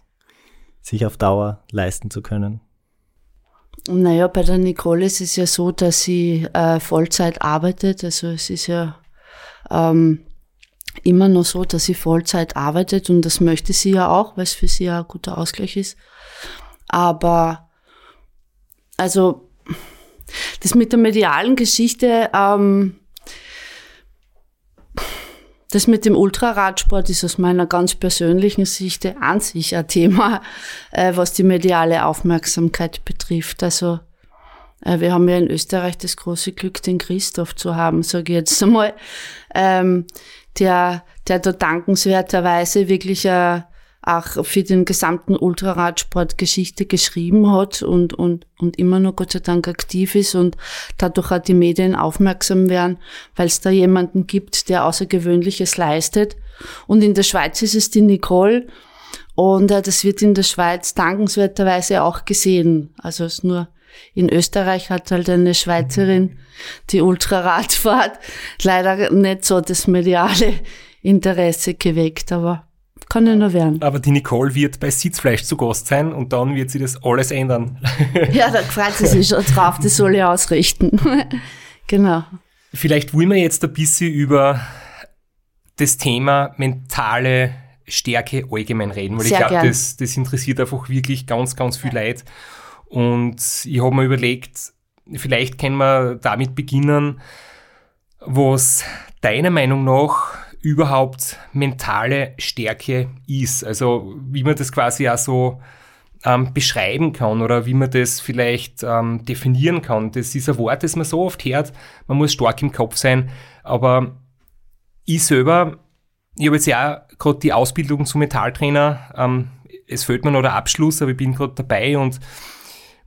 sich auf Dauer leisten zu können. Naja, bei der Nicole ist es ja so, dass sie äh, Vollzeit arbeitet. Also es ist ja ähm, immer noch so, dass sie Vollzeit arbeitet und das möchte sie ja auch, weil es für sie ja ein guter Ausgleich ist. Aber also das mit der medialen Geschichte, ähm, das mit dem Ultraradsport ist aus meiner ganz persönlichen Sicht an sich ein Thema, äh, was die mediale Aufmerksamkeit betrifft. Also äh, wir haben ja in Österreich das große Glück, den Christoph zu haben, sage ich jetzt einmal, ähm, der, der da dankenswerterweise wirklich äh, auch für den gesamten Ultraradsport Geschichte geschrieben hat und, und, und immer noch Gott sei Dank aktiv ist und dadurch auch die Medien aufmerksam werden, weil es da jemanden gibt, der Außergewöhnliches leistet. Und in der Schweiz ist es die Nicole und äh, das wird in der Schweiz dankenswerterweise auch gesehen. Also es nur in Österreich hat halt eine Schweizerin die Ultraradfahrt leider nicht so das mediale Interesse geweckt, aber kann ja nur werden. Aber die Nicole wird bei Sitzfleisch zu Gast sein und dann wird sie das alles ändern. Ja, da freut sie sich schon drauf, das soll ich ausrichten. genau. Vielleicht wollen wir jetzt ein bisschen über das Thema mentale Stärke allgemein reden, weil Sehr ich glaube, das, das interessiert einfach wirklich ganz, ganz viel Leute. Und ich habe mir überlegt, vielleicht können wir damit beginnen, was deiner Meinung nach überhaupt mentale Stärke ist. Also wie man das quasi auch so ähm, beschreiben kann oder wie man das vielleicht ähm, definieren kann. Das ist ein Wort, das man so oft hört, man muss stark im Kopf sein, aber ich selber, ich habe jetzt ja gerade die Ausbildung zum Metalltrainer, ähm, es fehlt mir noch der Abschluss, aber ich bin gerade dabei und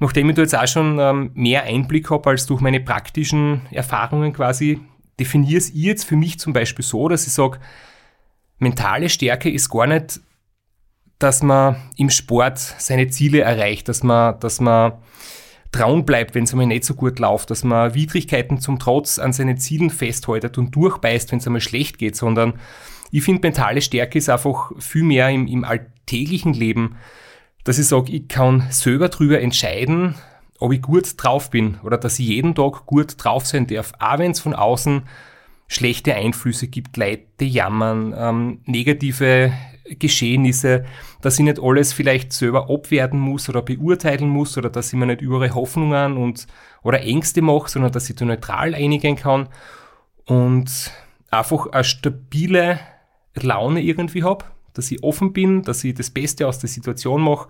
nachdem ich da jetzt auch schon ähm, mehr Einblick habe als durch meine praktischen Erfahrungen quasi, definiere es ich jetzt für mich zum Beispiel so, dass ich sage, mentale Stärke ist gar nicht, dass man im Sport seine Ziele erreicht, dass man, dass man trauen bleibt, wenn es einmal nicht so gut läuft, dass man Widrigkeiten zum Trotz an seinen Zielen festhaltet und durchbeißt, wenn es einmal schlecht geht, sondern ich finde, mentale Stärke ist einfach viel mehr im, im alltäglichen Leben, dass ich sage, ich kann selber drüber entscheiden, ob ich gut drauf bin oder dass ich jeden Tag gut drauf sein darf, auch wenn es von außen schlechte Einflüsse gibt, Leute jammern, ähm, negative Geschehnisse, dass ich nicht alles vielleicht selber abwerten muss oder beurteilen muss oder dass ich mir nicht überall Hoffnungen und oder Ängste mache, sondern dass ich da neutral einigen kann und einfach eine stabile Laune irgendwie habe, dass ich offen bin, dass ich das Beste aus der Situation mache.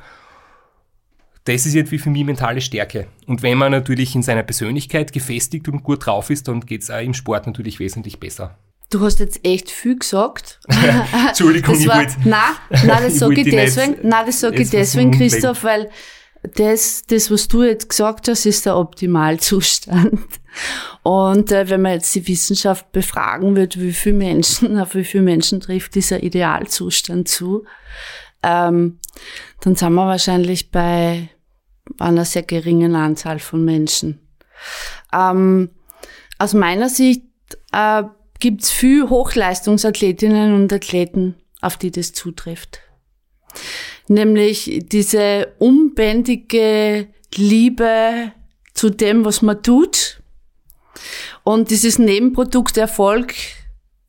Das ist irgendwie für mich mentale Stärke. Und wenn man natürlich in seiner Persönlichkeit gefestigt und gut drauf ist, dann geht es auch im Sport natürlich wesentlich besser. Du hast jetzt echt viel gesagt. Entschuldigung, das ich war, wollte. nein, nein, das sage ich deswegen, nein, das sage ich deswegen, Christoph, weil das, das, was du jetzt gesagt hast, ist der Optimalzustand. Und äh, wenn man jetzt die Wissenschaft befragen wird, wie viele Menschen, auf wie viele Menschen trifft dieser Idealzustand zu, ähm, dann sind wir wahrscheinlich bei einer sehr geringen Anzahl von Menschen. Ähm, aus meiner Sicht äh, gibt es viel Hochleistungsathletinnen und Athleten, auf die das zutrifft. Nämlich diese unbändige Liebe zu dem, was man tut und dieses Nebenprodukt Erfolg,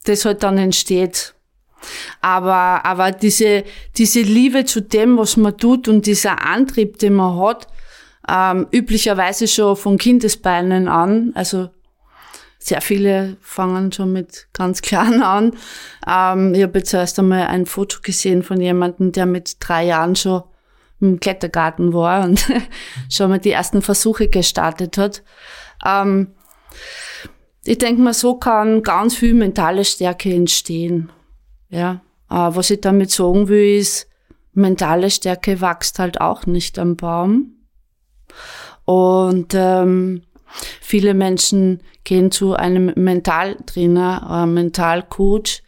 das halt dann entsteht. Aber, aber diese, diese Liebe zu dem, was man tut und dieser Antrieb, den man hat, ähm, üblicherweise schon von Kindesbeinen an, also sehr viele fangen schon mit ganz klein an. Ähm, ich habe jetzt erst einmal ein Foto gesehen von jemandem, der mit drei Jahren schon im Klettergarten war und schon mal die ersten Versuche gestartet hat. Ähm, ich denke mal, so kann ganz viel mentale Stärke entstehen. Ja, äh, was ich damit sagen will, ist, mentale Stärke wächst halt auch nicht am Baum. Und ähm, viele Menschen gehen zu einem Mentaltrainer oder Mentalcoach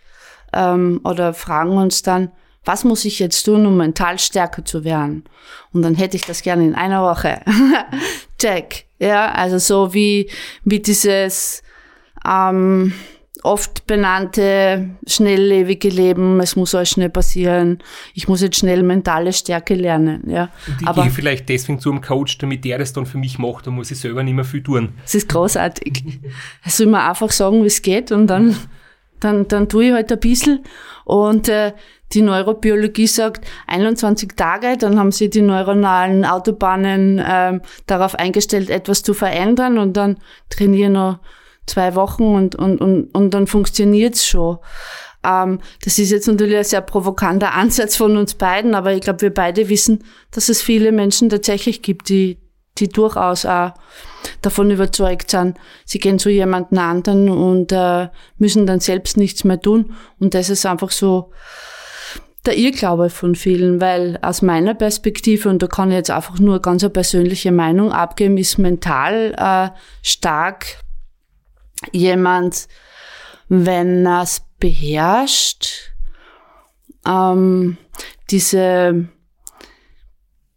ähm, oder fragen uns dann, was muss ich jetzt tun, um mental stärker zu werden? Und dann hätte ich das gerne in einer Woche. Check. Ja, also so wie, wie dieses ähm, oft benannte schnelllebige Leben, es muss alles schnell passieren, ich muss jetzt schnell mentale Stärke lernen. Ja. Und ich Aber gehe vielleicht deswegen zu einem Coach, damit der das dann für mich macht, dann muss ich selber nicht mehr viel tun. es ist großartig. Soll mir einfach sagen, wie es geht und dann, dann, dann tue ich halt ein bisschen. Und äh, die Neurobiologie sagt 21 Tage, dann haben sie die neuronalen Autobahnen ähm, darauf eingestellt, etwas zu verändern und dann trainiere ich noch zwei Wochen und, und, und, und dann funktioniert's schon. Ähm, das ist jetzt natürlich ein sehr provokanter Ansatz von uns beiden, aber ich glaube, wir beide wissen, dass es viele Menschen tatsächlich gibt, die, die durchaus auch davon überzeugt sind, sie gehen zu jemandem anderen und äh, müssen dann selbst nichts mehr tun. Und das ist einfach so der Irrglaube von vielen, weil aus meiner Perspektive, und da kann ich jetzt einfach nur ganz eine persönliche Meinung abgeben, ist mental äh, stark jemand, wenn er es beherrscht, ähm, diese,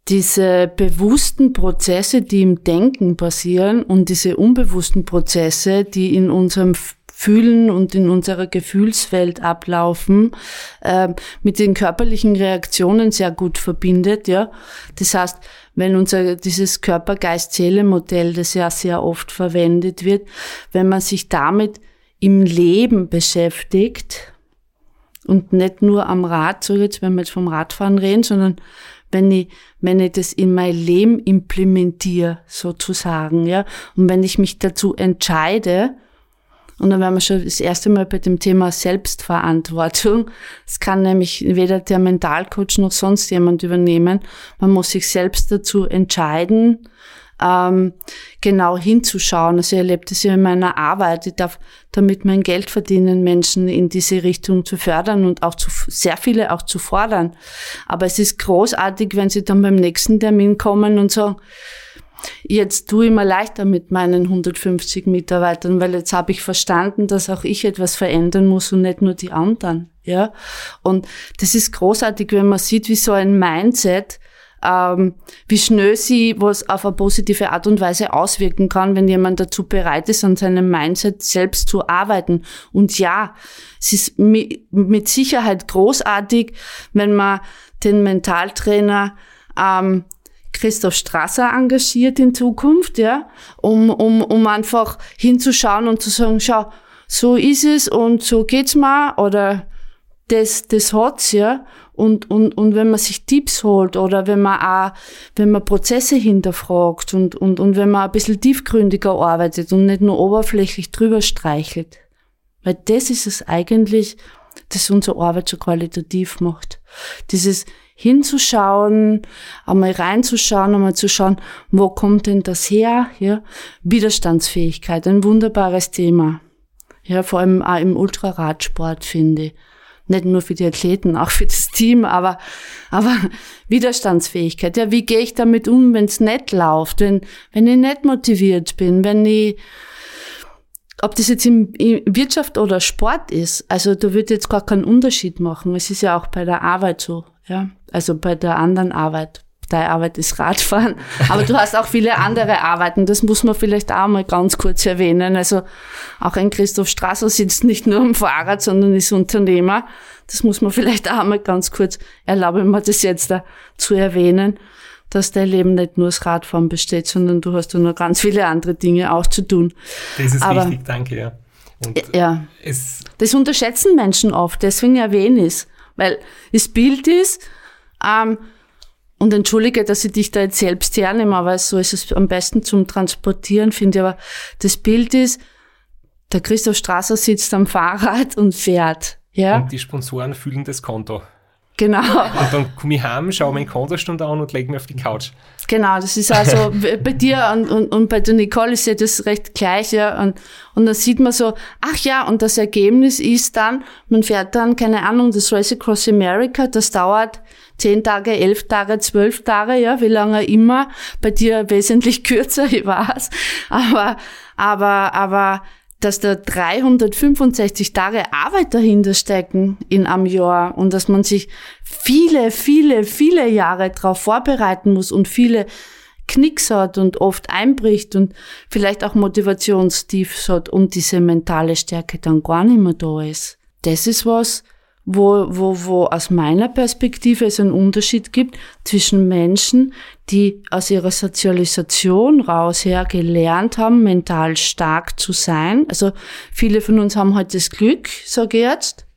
diese bewussten Prozesse, die im Denken passieren und diese unbewussten Prozesse, die in unserem Fühlen und in unserer Gefühlswelt ablaufen, äh, mit den körperlichen Reaktionen sehr gut verbindet, ja. Das heißt, wenn unser, dieses Körper-Geist-Seele-Modell, das ja sehr oft verwendet wird, wenn man sich damit im Leben beschäftigt und nicht nur am Rad, so jetzt, wenn wir jetzt vom Radfahren reden, sondern wenn ich, wenn ich das in mein Leben implementiere, sozusagen, ja, und wenn ich mich dazu entscheide, und dann wären wir schon das erste Mal bei dem Thema Selbstverantwortung. Das kann nämlich weder der Mentalcoach noch sonst jemand übernehmen. Man muss sich selbst dazu entscheiden, ähm, genau hinzuschauen. Also ich erlebe das ja in meiner Arbeit. Ich darf damit mein Geld verdienen, Menschen in diese Richtung zu fördern und auch zu, sehr viele auch zu fordern. Aber es ist großartig, wenn sie dann beim nächsten Termin kommen und sagen, Jetzt tue ich mir leichter mit meinen 150 Mitarbeitern, weil jetzt habe ich verstanden, dass auch ich etwas verändern muss und nicht nur die anderen. Ja, und das ist großartig, wenn man sieht, wie so ein Mindset ähm, wie schnell sie was auf eine positive Art und Weise auswirken kann, wenn jemand dazu bereit ist, an seinem Mindset selbst zu arbeiten. Und ja, es ist mit Sicherheit großartig, wenn man den Mentaltrainer ähm, Christoph Strasser engagiert in Zukunft, ja, um, um, um einfach hinzuschauen und zu sagen, schau, so ist es und so geht's mal oder das, das hat's, ja. Und, und, und wenn man sich Tipps holt oder wenn man auch, wenn man Prozesse hinterfragt und, und, und wenn man ein bisschen tiefgründiger arbeitet und nicht nur oberflächlich drüber streichelt. Weil das ist es eigentlich, das unsere Arbeit so qualitativ macht. Dieses hinzuschauen, einmal reinzuschauen, einmal zu schauen, wo kommt denn das her? Ja, Widerstandsfähigkeit, ein wunderbares Thema. Ja, vor allem auch im Ultraradsport, finde ich. Nicht nur für die Athleten, auch für das Team, aber, aber Widerstandsfähigkeit. Ja, wie gehe ich damit um, wenn es nicht läuft, wenn, wenn ich nicht motiviert bin, wenn ich, ob das jetzt in, Wirtschaft oder Sport ist, also da wird jetzt gar keinen Unterschied machen. Es ist ja auch bei der Arbeit so, ja, also bei der anderen Arbeit. Deine Arbeit ist Radfahren, aber du hast auch viele andere Arbeiten. Das muss man vielleicht auch mal ganz kurz erwähnen. Also auch ein Christoph Strasser sitzt nicht nur am Fahrrad, sondern ist Unternehmer. Das muss man vielleicht auch mal ganz kurz erlauben, mir das jetzt da zu erwähnen, dass dein Leben nicht nur aus Radfahren besteht, sondern du hast ja noch ganz viele andere Dinge auch zu tun. Das ist Aber- wichtig, danke, ja. Und Ja. es, Das unterschätzen Menschen oft, deswegen erwähne ich es. Weil das Bild ist, ähm, und entschuldige, dass ich dich da jetzt selbst hernehme, aber so ist es am besten zum Transportieren, finde ich. Aber das Bild ist, der Christoph Strasser sitzt am Fahrrad und fährt. Ja, und die Sponsoren füllen das Konto. Genau. Und dann komme ich heim, schaue meine Kontostunde an und lege mich auf die Couch. Genau, das ist also bei dir und, und, und bei der Nicole ist ja das recht gleich, ja. Und, und dann sieht man so, ach ja, und das Ergebnis ist dann, man fährt dann, keine Ahnung, das Race Across America, das dauert zehn Tage, elf Tage, zwölf Tage, ja, wie lange immer. Bei dir wesentlich kürzer, ich weiß. Aber, aber, aber, dass da 365 Tage Arbeit dahinter stecken in einem Jahr und dass man sich viele, viele, viele Jahre darauf vorbereiten muss und viele Knicks hat und oft einbricht und vielleicht auch Motivationstiefs hat und diese mentale Stärke dann gar nicht mehr da ist. Das ist was, wo, wo, wo aus meiner Perspektive es einen Unterschied gibt zwischen Menschen, die aus ihrer Sozialisation raus her gelernt haben, mental stark zu sein. Also viele von uns haben halt das Glück, sage ich jetzt.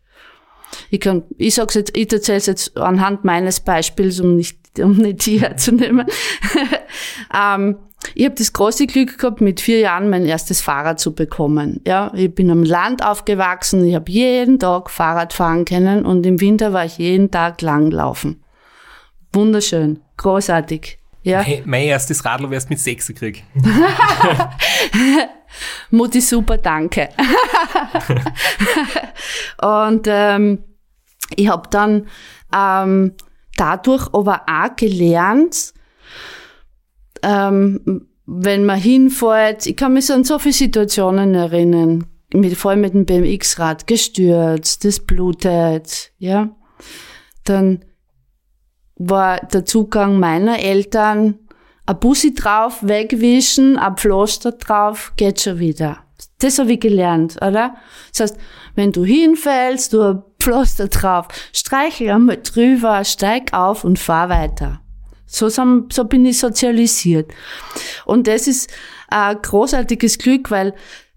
Ich kann, ich sag's jetzt, ich erzähle es jetzt anhand meines Beispiels, um nicht, um nicht die herzunehmen. ähm, ich habe das große Glück gehabt, mit vier Jahren mein erstes Fahrrad zu bekommen. Ja, ich bin am Land aufgewachsen, ich habe jeden Tag Fahrrad fahren können und im Winter war ich jeden Tag langlaufen. Wunderschön, großartig. Ja, Hey, mein erstes Radl wärst mit sechs gekriegt. Mutti super, danke. und ähm, ich habe dann ähm, dadurch aber auch gelernt, ähm, wenn man hinfährt, ich kann mich an so viele Situationen erinnern, mit, vor allem mit dem BMX-Rad, gestürzt, das blutet, ja. Dann war der Zugang meiner Eltern, ein Bussi drauf, wegwischen, ein Pflaster drauf, geht schon wieder. Das habe ich gelernt, oder? Das heißt, wenn du hinfällst, du ein Pflaster drauf, streichel einmal drüber, steig auf und fahr weiter. So, sind- so bin ich sozialisiert. Und das ist ein großartiges Glück, weil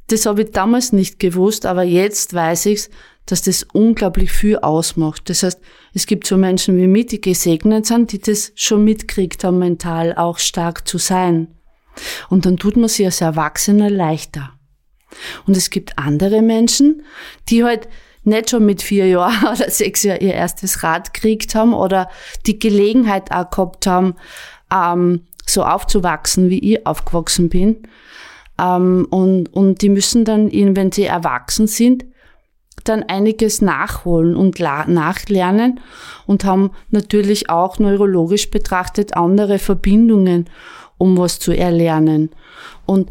das habe ich damals nicht gewusst, aber jetzt weiß ich's, dass das unglaublich viel ausmacht. Das heißt, es gibt so Menschen wie mich, die gesegnet sind, die das schon mitkriegt haben, mental auch stark zu sein. Und dann tut man sich als Erwachsener leichter. Und es gibt andere Menschen, die halt nicht schon mit vier Jahren oder sechs Jahren ihr erstes Rad gekriegt haben oder die Gelegenheit auch gehabt haben, ähm, so aufzuwachsen, wie ich aufgewachsen bin. Ähm, und, und die müssen dann, wenn sie erwachsen sind, dann einiges nachholen und nachlernen und haben natürlich auch neurologisch betrachtet andere Verbindungen, um was zu erlernen. Und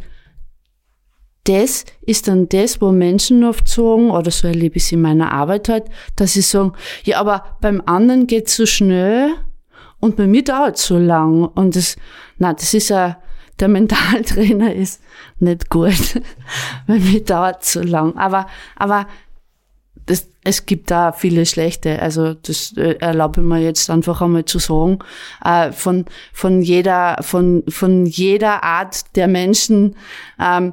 das ist dann das, wo Menschen oft sagen, oder so erlebe ich es in meiner Arbeit halt, dass sie sagen, ja, aber beim anderen geht's so schnell und bei mir dauert so lang. Und das, na, das ist ja, der Mentaltrainer ist nicht gut. bei mir dauert so lang. Aber, aber das, es gibt da viele schlechte. Also das äh, erlaube ich mir jetzt einfach einmal zu sagen. Äh, von von jeder von von jeder Art der Menschen ähm,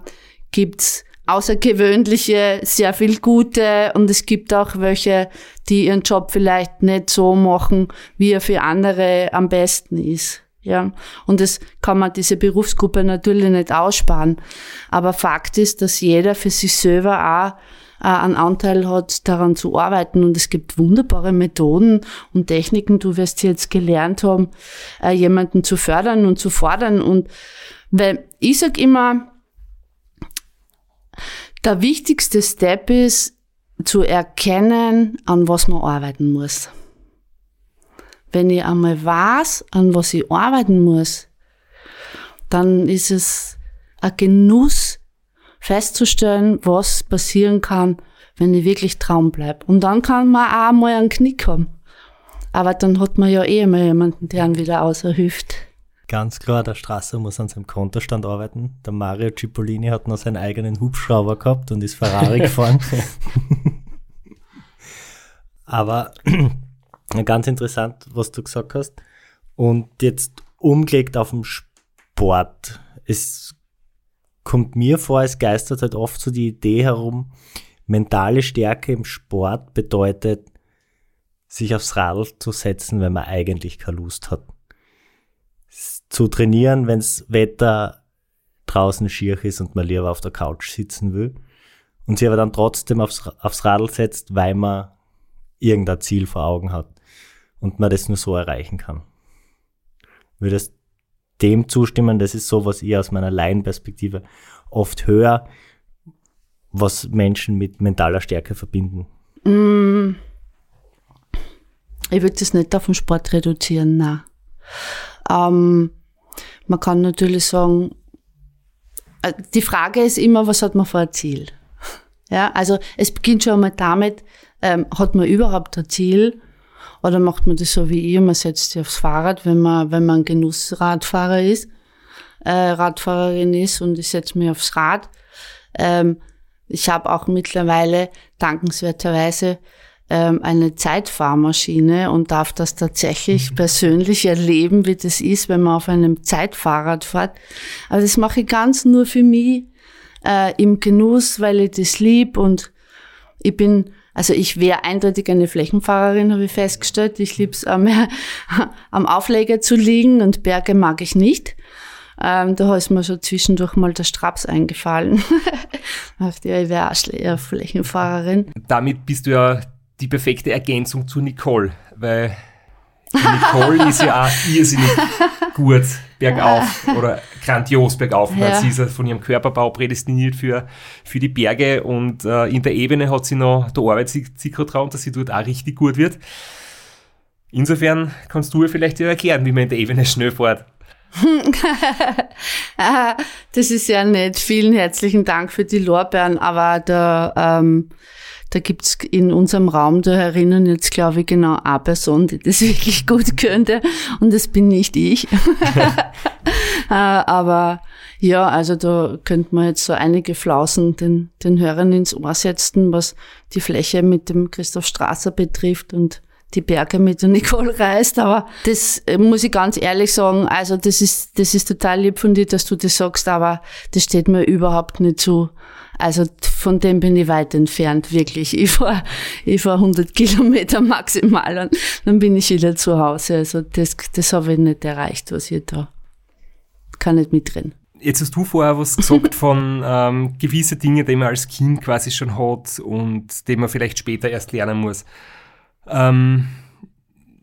gibt's außergewöhnliche, sehr viel gute und es gibt auch welche, die ihren Job vielleicht nicht so machen, wie er für andere am besten ist. Ja, und das kann man diese Berufsgruppe natürlich nicht aussparen. Aber Fakt ist, dass jeder für sich selber auch äh, einen Anteil hat, daran zu arbeiten. Und es gibt wunderbare Methoden und Techniken. Du wirst jetzt gelernt haben, äh, jemanden zu fördern und zu fordern. Und weil ich sag immer, der wichtigste Step ist, zu erkennen, an was man arbeiten muss. Wenn ich einmal weiß, an was ich arbeiten muss, dann ist es ein Genuss festzustellen, was passieren kann, wenn ich wirklich Traum bleibe. Und dann kann man auch mal einen Knick haben. Aber dann hat man ja eh immer jemanden, der einen wieder auserhilft. Ganz klar, der Strasser muss an seinem Kontostand arbeiten. Der Mario Cipollini hat noch seinen eigenen Hubschrauber gehabt und ist Ferrari gefahren. Aber ganz interessant, was du gesagt hast. Und jetzt umgelegt auf den Sport. Es kommt mir vor, es geistert halt oft so die Idee herum, mentale Stärke im Sport bedeutet, sich aufs Radl zu setzen, wenn man eigentlich keine Lust hat zu trainieren, wenns Wetter draußen schier ist und man lieber auf der Couch sitzen will. Und sie aber dann trotzdem aufs, aufs Radl setzt, weil man irgendein Ziel vor Augen hat und man das nur so erreichen kann. Würdest dem zustimmen, das ist so, was ich aus meiner Laienperspektive oft höre, was Menschen mit mentaler Stärke verbinden. Mm. Ich würde das nicht auf den Sport reduzieren, nein. Ähm, man kann natürlich sagen, äh, die Frage ist immer, was hat man für ein Ziel? Ja, also es beginnt schon einmal damit, ähm, hat man überhaupt ein Ziel? Oder macht man das so wie ich, man setzt sich aufs Fahrrad, wenn man, wenn man Genussradfahrer ist, äh, Radfahrerin ist und ich setze mich aufs Rad. Ähm, ich habe auch mittlerweile dankenswerterweise eine Zeitfahrmaschine und darf das tatsächlich mhm. persönlich erleben, wie das ist, wenn man auf einem Zeitfahrrad fährt. Aber das mache ich ganz nur für mich äh, im Genuss, weil ich das lieb und ich bin also ich wäre eindeutig eine Flächenfahrerin, habe ich festgestellt. Ich liebe es am, am Aufleger zu liegen und Berge mag ich nicht. Ähm, da ist mir schon zwischendurch mal der Straps eingefallen. ich wäre auch eher Flächenfahrerin. Damit bist du ja die perfekte Ergänzung zu Nicole, weil Nicole ist ja auch irrsinnig gut bergauf oder grandios bergauf. Ja. Sie ist ja von ihrem Körperbau prädestiniert für, für die Berge und äh, in der Ebene hat sie noch, da arbeitet sie, sie dran, dass sie dort auch richtig gut wird. Insofern kannst du ihr vielleicht erklären, wie man in der Ebene schnell fährt. das ist ja nett. Vielen herzlichen Dank für die Lorbeeren, aber der ähm, da gibt's in unserem Raum da herinnen jetzt, glaube ich, genau eine Person, die das wirklich gut könnte. Und das bin nicht ich. Äh, aber ja, also da könnte man jetzt so einige Flausen den, den Hörern ins Ohr setzen, was die Fläche mit dem Christoph Strasser betrifft und die Berge mit der Nicole reist, aber das äh, muss ich ganz ehrlich sagen, also das ist, das ist total lieb von dir, dass du das sagst, aber das steht mir überhaupt nicht zu. Also von dem bin ich weit entfernt, wirklich. Ich fahre ich fahr 100 Kilometer maximal und dann bin ich wieder zu Hause. Also das, das habe ich nicht erreicht, was ich da kann nicht mitreden. Jetzt hast du vorher was gesagt von ähm, gewisse Dinge, die man als Kind quasi schon hat und die man vielleicht später erst lernen muss. Ähm,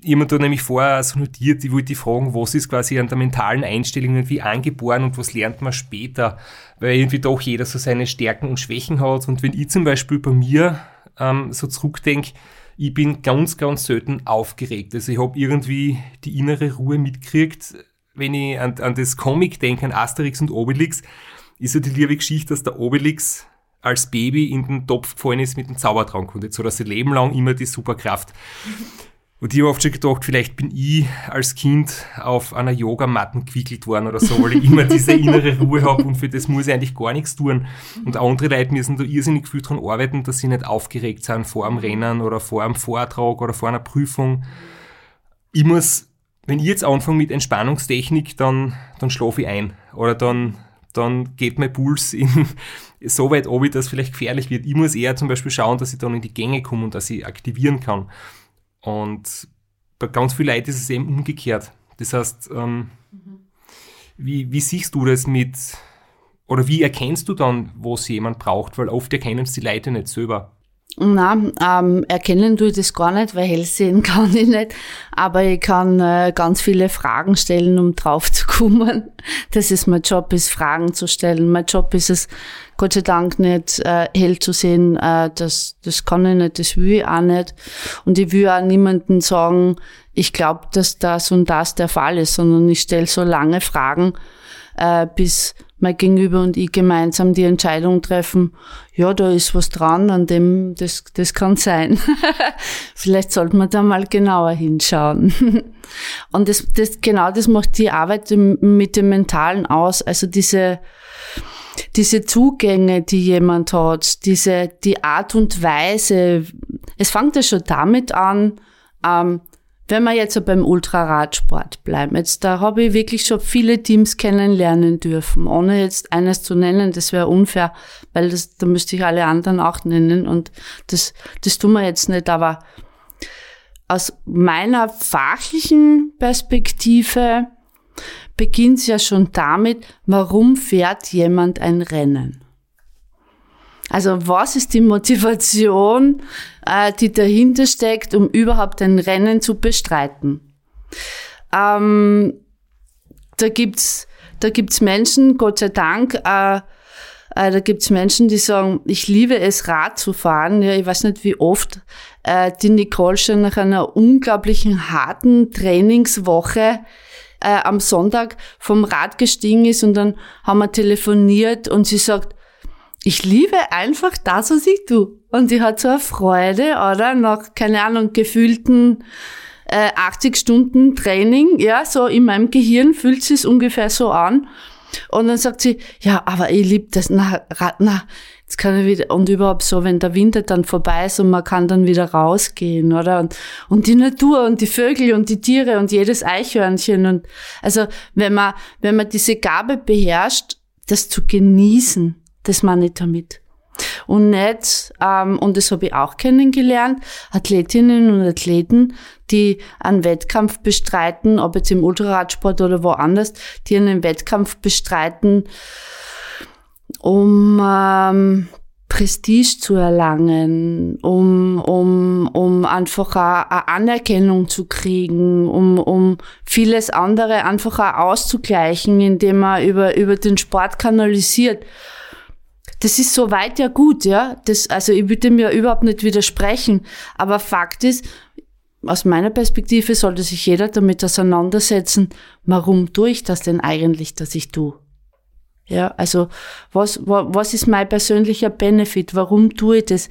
jemand da nämlich vorher so notiert, ich wollte fragen, was ist quasi an der mentalen Einstellung irgendwie angeboren und was lernt man später? Weil irgendwie doch jeder so seine Stärken und Schwächen hat. Und wenn ich zum Beispiel bei mir ähm, so zurückdenke, ich bin ganz, ganz selten aufgeregt. Also ich habe irgendwie die innere Ruhe mitgekriegt, wenn ich an, an das Comic denke, an Asterix und Obelix, ist ja die liebe Geschichte, dass der Obelix als Baby in den Topf gefallen ist mit dem Zaubertrank und jetzt so das Leben lang immer die Superkraft. Und ich habe oft schon gedacht, vielleicht bin ich als Kind auf einer Yogamatten gewickelt worden oder so, weil ich immer diese innere Ruhe habe und für das muss ich eigentlich gar nichts tun. Und andere Leute müssen da irrsinnig viel dran arbeiten, dass sie nicht aufgeregt sind vor dem Rennen oder vor einem Vortrag oder vor einer Prüfung. Ich muss, wenn ich jetzt anfange mit Entspannungstechnik, dann, dann schlafe ich ein. Oder dann, dann geht mein Puls in, so weit ob, dass vielleicht gefährlich wird. Ich muss eher zum Beispiel schauen, dass ich dann in die Gänge komme und dass ich aktivieren kann. Und bei ganz vielen Leuten ist es eben umgekehrt. Das heißt, ähm, mhm. wie, wie siehst du das mit, oder wie erkennst du dann, was jemand braucht? Weil oft erkennen es die Leute nicht selber. Na, ähm, erkennen tue ich das gar nicht, weil hell sehen kann ich nicht. Aber ich kann äh, ganz viele Fragen stellen, um drauf zu kommen. Das ist mein Job, ist Fragen zu stellen. Mein Job ist es, Gott sei Dank nicht äh, hell zu sehen. Äh, das, das kann ich nicht, das will ich auch nicht. Und ich will auch niemanden sagen, ich glaube, dass das und das der Fall ist, sondern ich stelle so lange Fragen, äh, bis mein Gegenüber und ich gemeinsam die Entscheidung treffen, ja, da ist was dran, an dem, das, das kann sein. Vielleicht sollte man da mal genauer hinschauen. und das, das, genau das macht die Arbeit mit dem Mentalen aus. Also diese, diese Zugänge, die jemand hat, diese, die Art und Weise. Es fängt ja schon damit an, ähm, wenn wir jetzt beim Ultraradsport bleiben, jetzt da habe ich wirklich schon viele Teams kennenlernen dürfen, ohne jetzt eines zu nennen, das wäre unfair, weil das, da müsste ich alle anderen auch nennen und das, das tun wir jetzt nicht, aber aus meiner fachlichen Perspektive beginnt es ja schon damit, warum fährt jemand ein Rennen? Also was ist die Motivation, äh, die dahinter steckt, um überhaupt ein Rennen zu bestreiten? Ähm, da gibt's da gibt's Menschen, Gott sei Dank, äh, äh, da gibt's Menschen, die sagen, ich liebe es, Rad zu fahren. Ja, ich weiß nicht, wie oft äh, die Nicole schon nach einer unglaublichen harten Trainingswoche äh, am Sonntag vom Rad gestiegen ist und dann haben wir telefoniert und sie sagt, ich liebe einfach das, was ich tue. Und sie hat so eine Freude, oder? Nach, keine Ahnung, gefühlten äh, 80 Stunden Training, ja, so in meinem Gehirn fühlt sie es ungefähr so an. Und dann sagt sie, ja, aber ich liebe das, na, na, jetzt kann ich wieder, und überhaupt so, wenn der Winter dann vorbei ist und man kann dann wieder rausgehen, oder? Und, und die Natur und die Vögel und die Tiere und jedes Eichhörnchen und, also, wenn man, wenn man diese Gabe beherrscht, das zu genießen, das meine ich damit. Und nicht, ähm, und das habe ich auch kennengelernt, Athletinnen und Athleten, die einen Wettkampf bestreiten, ob jetzt im Ultraradsport oder woanders, die einen Wettkampf bestreiten, um ähm, Prestige zu erlangen, um, um, um einfach eine Anerkennung zu kriegen, um, um vieles andere einfach auch auszugleichen, indem man über, über den Sport kanalisiert das ist soweit ja gut, ja. Das, also ich würde mir überhaupt nicht widersprechen. Aber Fakt ist, aus meiner Perspektive sollte sich jeder damit auseinandersetzen, warum tue ich das denn eigentlich, dass ich tue? Ja, also was, was ist mein persönlicher Benefit? Warum tue ich das?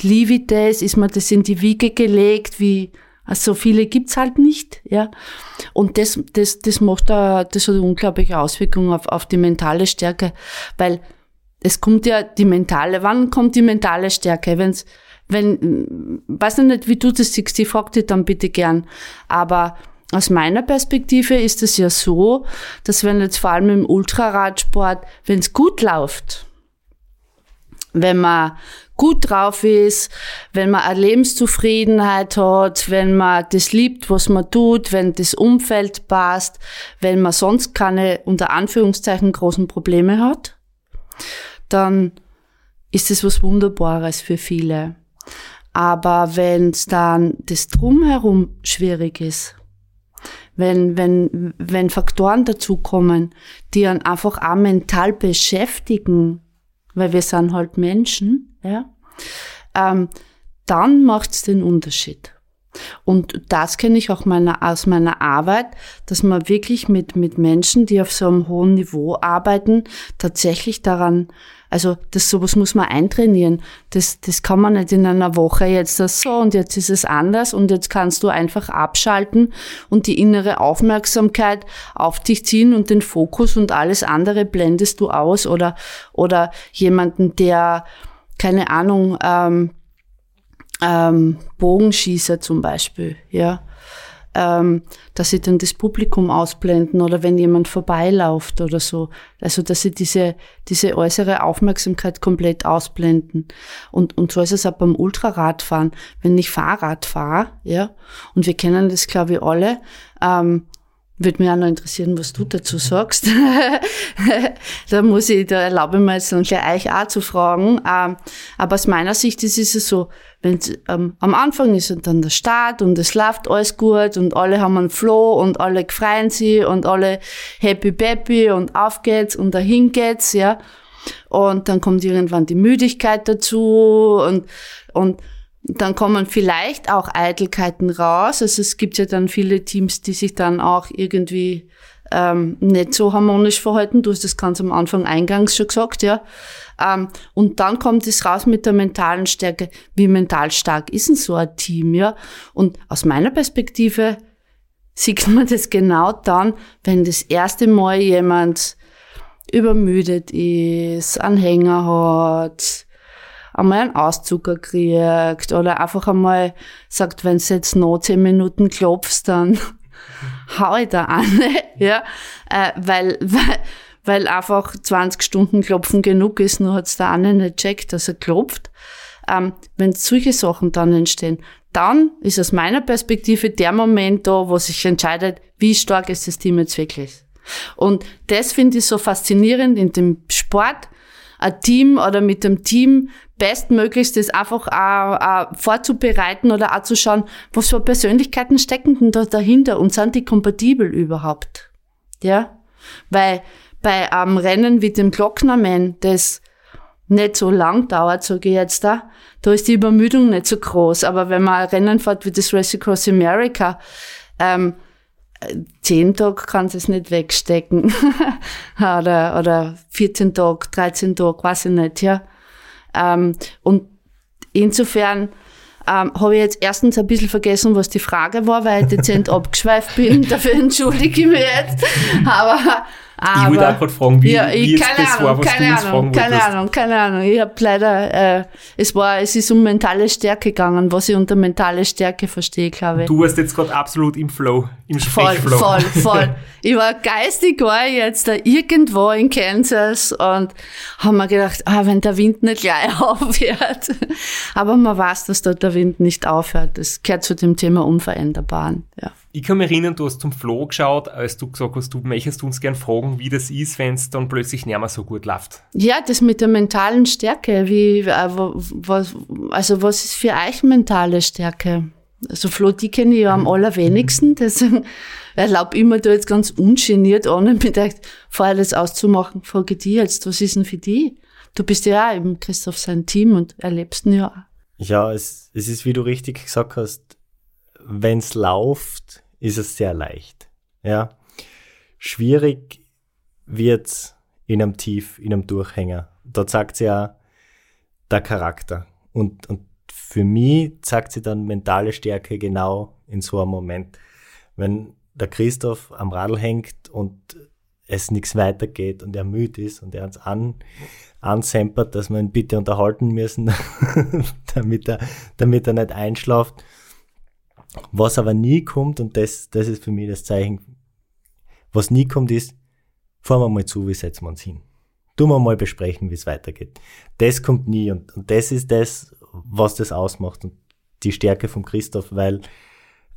Liebe ich das? Ist mir das in die Wiege gelegt? Wie, also so viele gibt's halt nicht, ja. Und das, das, das macht da, das hat unglaubliche Auswirkungen auf, auf die mentale Stärke, weil es kommt ja die mentale, wann kommt die mentale Stärke? Wenn's, wenn, weiß nicht, wie du das siehst, ich frag dich dann bitte gern. Aber aus meiner Perspektive ist es ja so, dass wenn jetzt vor allem im Ultraradsport, wenn es gut läuft, wenn man gut drauf ist, wenn man eine Lebenszufriedenheit hat, wenn man das liebt, was man tut, wenn das Umfeld passt, wenn man sonst keine unter Anführungszeichen großen Probleme hat, dann ist es was Wunderbares für viele. Aber wenn es dann das Drumherum schwierig ist, wenn, wenn, wenn Faktoren dazukommen, die einen einfach auch mental beschäftigen, weil wir sind halt Menschen, ja, ähm, dann macht's den Unterschied. Und das kenne ich auch meiner, aus meiner Arbeit, dass man wirklich mit, mit Menschen, die auf so einem hohen Niveau arbeiten, tatsächlich daran, also das sowas muss man eintrainieren. Das, das kann man nicht in einer Woche jetzt das so und jetzt ist es anders und jetzt kannst du einfach abschalten und die innere Aufmerksamkeit auf dich ziehen und den Fokus und alles andere blendest du aus oder, oder jemanden, der, keine Ahnung, ähm, ähm, Bogenschießer zum Beispiel, ja, ähm, dass sie dann das Publikum ausblenden oder wenn jemand vorbeilauft oder so. Also, dass sie diese, diese äußere Aufmerksamkeit komplett ausblenden. Und, und so ist es auch beim Ultraradfahren. Wenn ich Fahrrad fahre, ja, und wir kennen das, glaube ich, alle, ähm, Würde mich auch noch interessieren, was du dazu sagst. da muss ich, da erlaube ich mir jetzt dann gleich euch auch zu fragen. Ähm, aber aus meiner Sicht ist es so, wenn ähm, am Anfang ist dann der Start und es läuft alles gut und alle haben einen Flow und alle freuen sich und alle happy peppy und auf geht's und dahin geht's, ja. Und dann kommt irgendwann die Müdigkeit dazu und, und dann kommen vielleicht auch Eitelkeiten raus. Also es gibt ja dann viele Teams, die sich dann auch irgendwie ähm, nicht so harmonisch verhalten. Du hast das ganz am Anfang eingangs schon gesagt, ja. Ähm, und dann kommt es raus mit der mentalen Stärke. Wie mental stark ist denn so ein Team, ja? Und aus meiner Perspektive sieht man das genau dann, wenn das erste Mal jemand übermüdet ist, einen Hänger hat, einmal einen Auszucker kriegt oder einfach einmal sagt, wenn du jetzt noch zehn Minuten klopfst, dann hau ich da an, ja, äh, weil, weil, weil einfach 20 Stunden Klopfen genug ist, nur hat's der eine nicht checkt, dass er klopft. Ähm, wenn solche Sachen dann entstehen, dann ist aus meiner Perspektive der Moment da, wo sich entscheidet, wie stark ist das Team jetzt wirklich. Und das finde ich so faszinierend in dem Sport, ein Team oder mit dem Team bestmöglichst das einfach auch, auch vorzubereiten oder auch zu schauen, was für Persönlichkeiten stecken denn da dahinter und sind die kompatibel überhaupt? Ja? Weil bei einem Rennen wie dem Glocknerman, das nicht so lang dauert, sage ich jetzt da, da ist die Übermüdung nicht so groß. Aber wenn man ein Rennen fährt wie das Race Across America, ähm, zehn Tage kann es nicht wegstecken. oder, oder 14 Tage, 13 Tage, weiß ich nicht, ja. Ähm, und insofern ähm, habe ich jetzt erstens ein bisschen vergessen, was die Frage war, weil ich dezent abgeschweift bin. Dafür entschuldige ich mich jetzt. Aber aber, ich wollte auch gerade fragen, wie, ja, ich, wie jetzt keine das Ahnung, war, was keine du uns Ahnung, keine wolltest. Ahnung, keine Ahnung. Ich habe leider, äh, es war, es ist um mentale Stärke gegangen, was ich unter mentale Stärke verstehe, glaube ich. Du warst jetzt gerade absolut im Flow, im Voll, Sprechflow. voll, voll. Ich war geistig, war ich jetzt da irgendwo in Kansas und haben mir gedacht, ah, wenn der Wind nicht gleich aufhört. Aber man weiß, dass dort der Wind nicht aufhört. Das gehört zu dem Thema Unveränderbaren, ja. Ich kann mich erinnern, du hast zum Flo geschaut, als du gesagt hast, du möchtest uns gern fragen, wie das ist, wenn es dann plötzlich nicht mehr so gut läuft. Ja, das mit der mentalen Stärke, wie, äh, was, also was ist für euch mentale Stärke? Also Flo, die kenne ich ja am allerwenigsten, deswegen erlaube ich mir da jetzt ganz ungeniert an, und mir gedacht, vorher das auszumachen, frage ich die jetzt, was ist denn für die? Du bist ja auch eben Christoph sein Team und erlebst ihn ja auch. Ja, es, es ist, wie du richtig gesagt hast, wenn es läuft, ist es sehr leicht. Ja. Schwierig wird in einem Tief, in einem Durchhänger. Da zeigt sich ja der Charakter. Und, und für mich zeigt sie dann mentale Stärke genau in so einem Moment. Wenn der Christoph am Radl hängt und es nichts weitergeht und er müde ist und er uns an, ansempert, dass wir ihn bitte unterhalten müssen, damit, er, damit er nicht einschlaft. Was aber nie kommt, und das, das ist für mich das Zeichen, was nie kommt, ist, fahren wir mal zu, wie setzen wir uns hin. Tun wir mal besprechen, wie es weitergeht. Das kommt nie und, und das ist das, was das ausmacht und die Stärke von Christoph, weil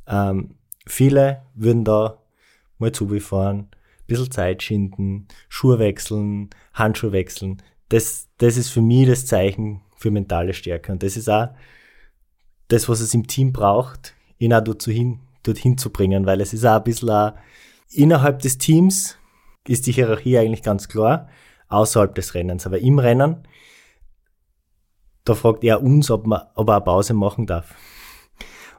ähm, viele würden da mal zubefahren, ein bisschen Zeit schinden, Schuhe wechseln, Handschuhe wechseln. Das, das ist für mich das Zeichen für mentale Stärke und das ist auch das, was es im Team braucht, ihn auch dorthin, hin, dorthin zu bringen, weil es ist auch ein bisschen auch, innerhalb des Teams ist die Hierarchie eigentlich ganz klar, außerhalb des Rennens. Aber im Rennen, da fragt er uns, ob, man, ob er eine Pause machen darf.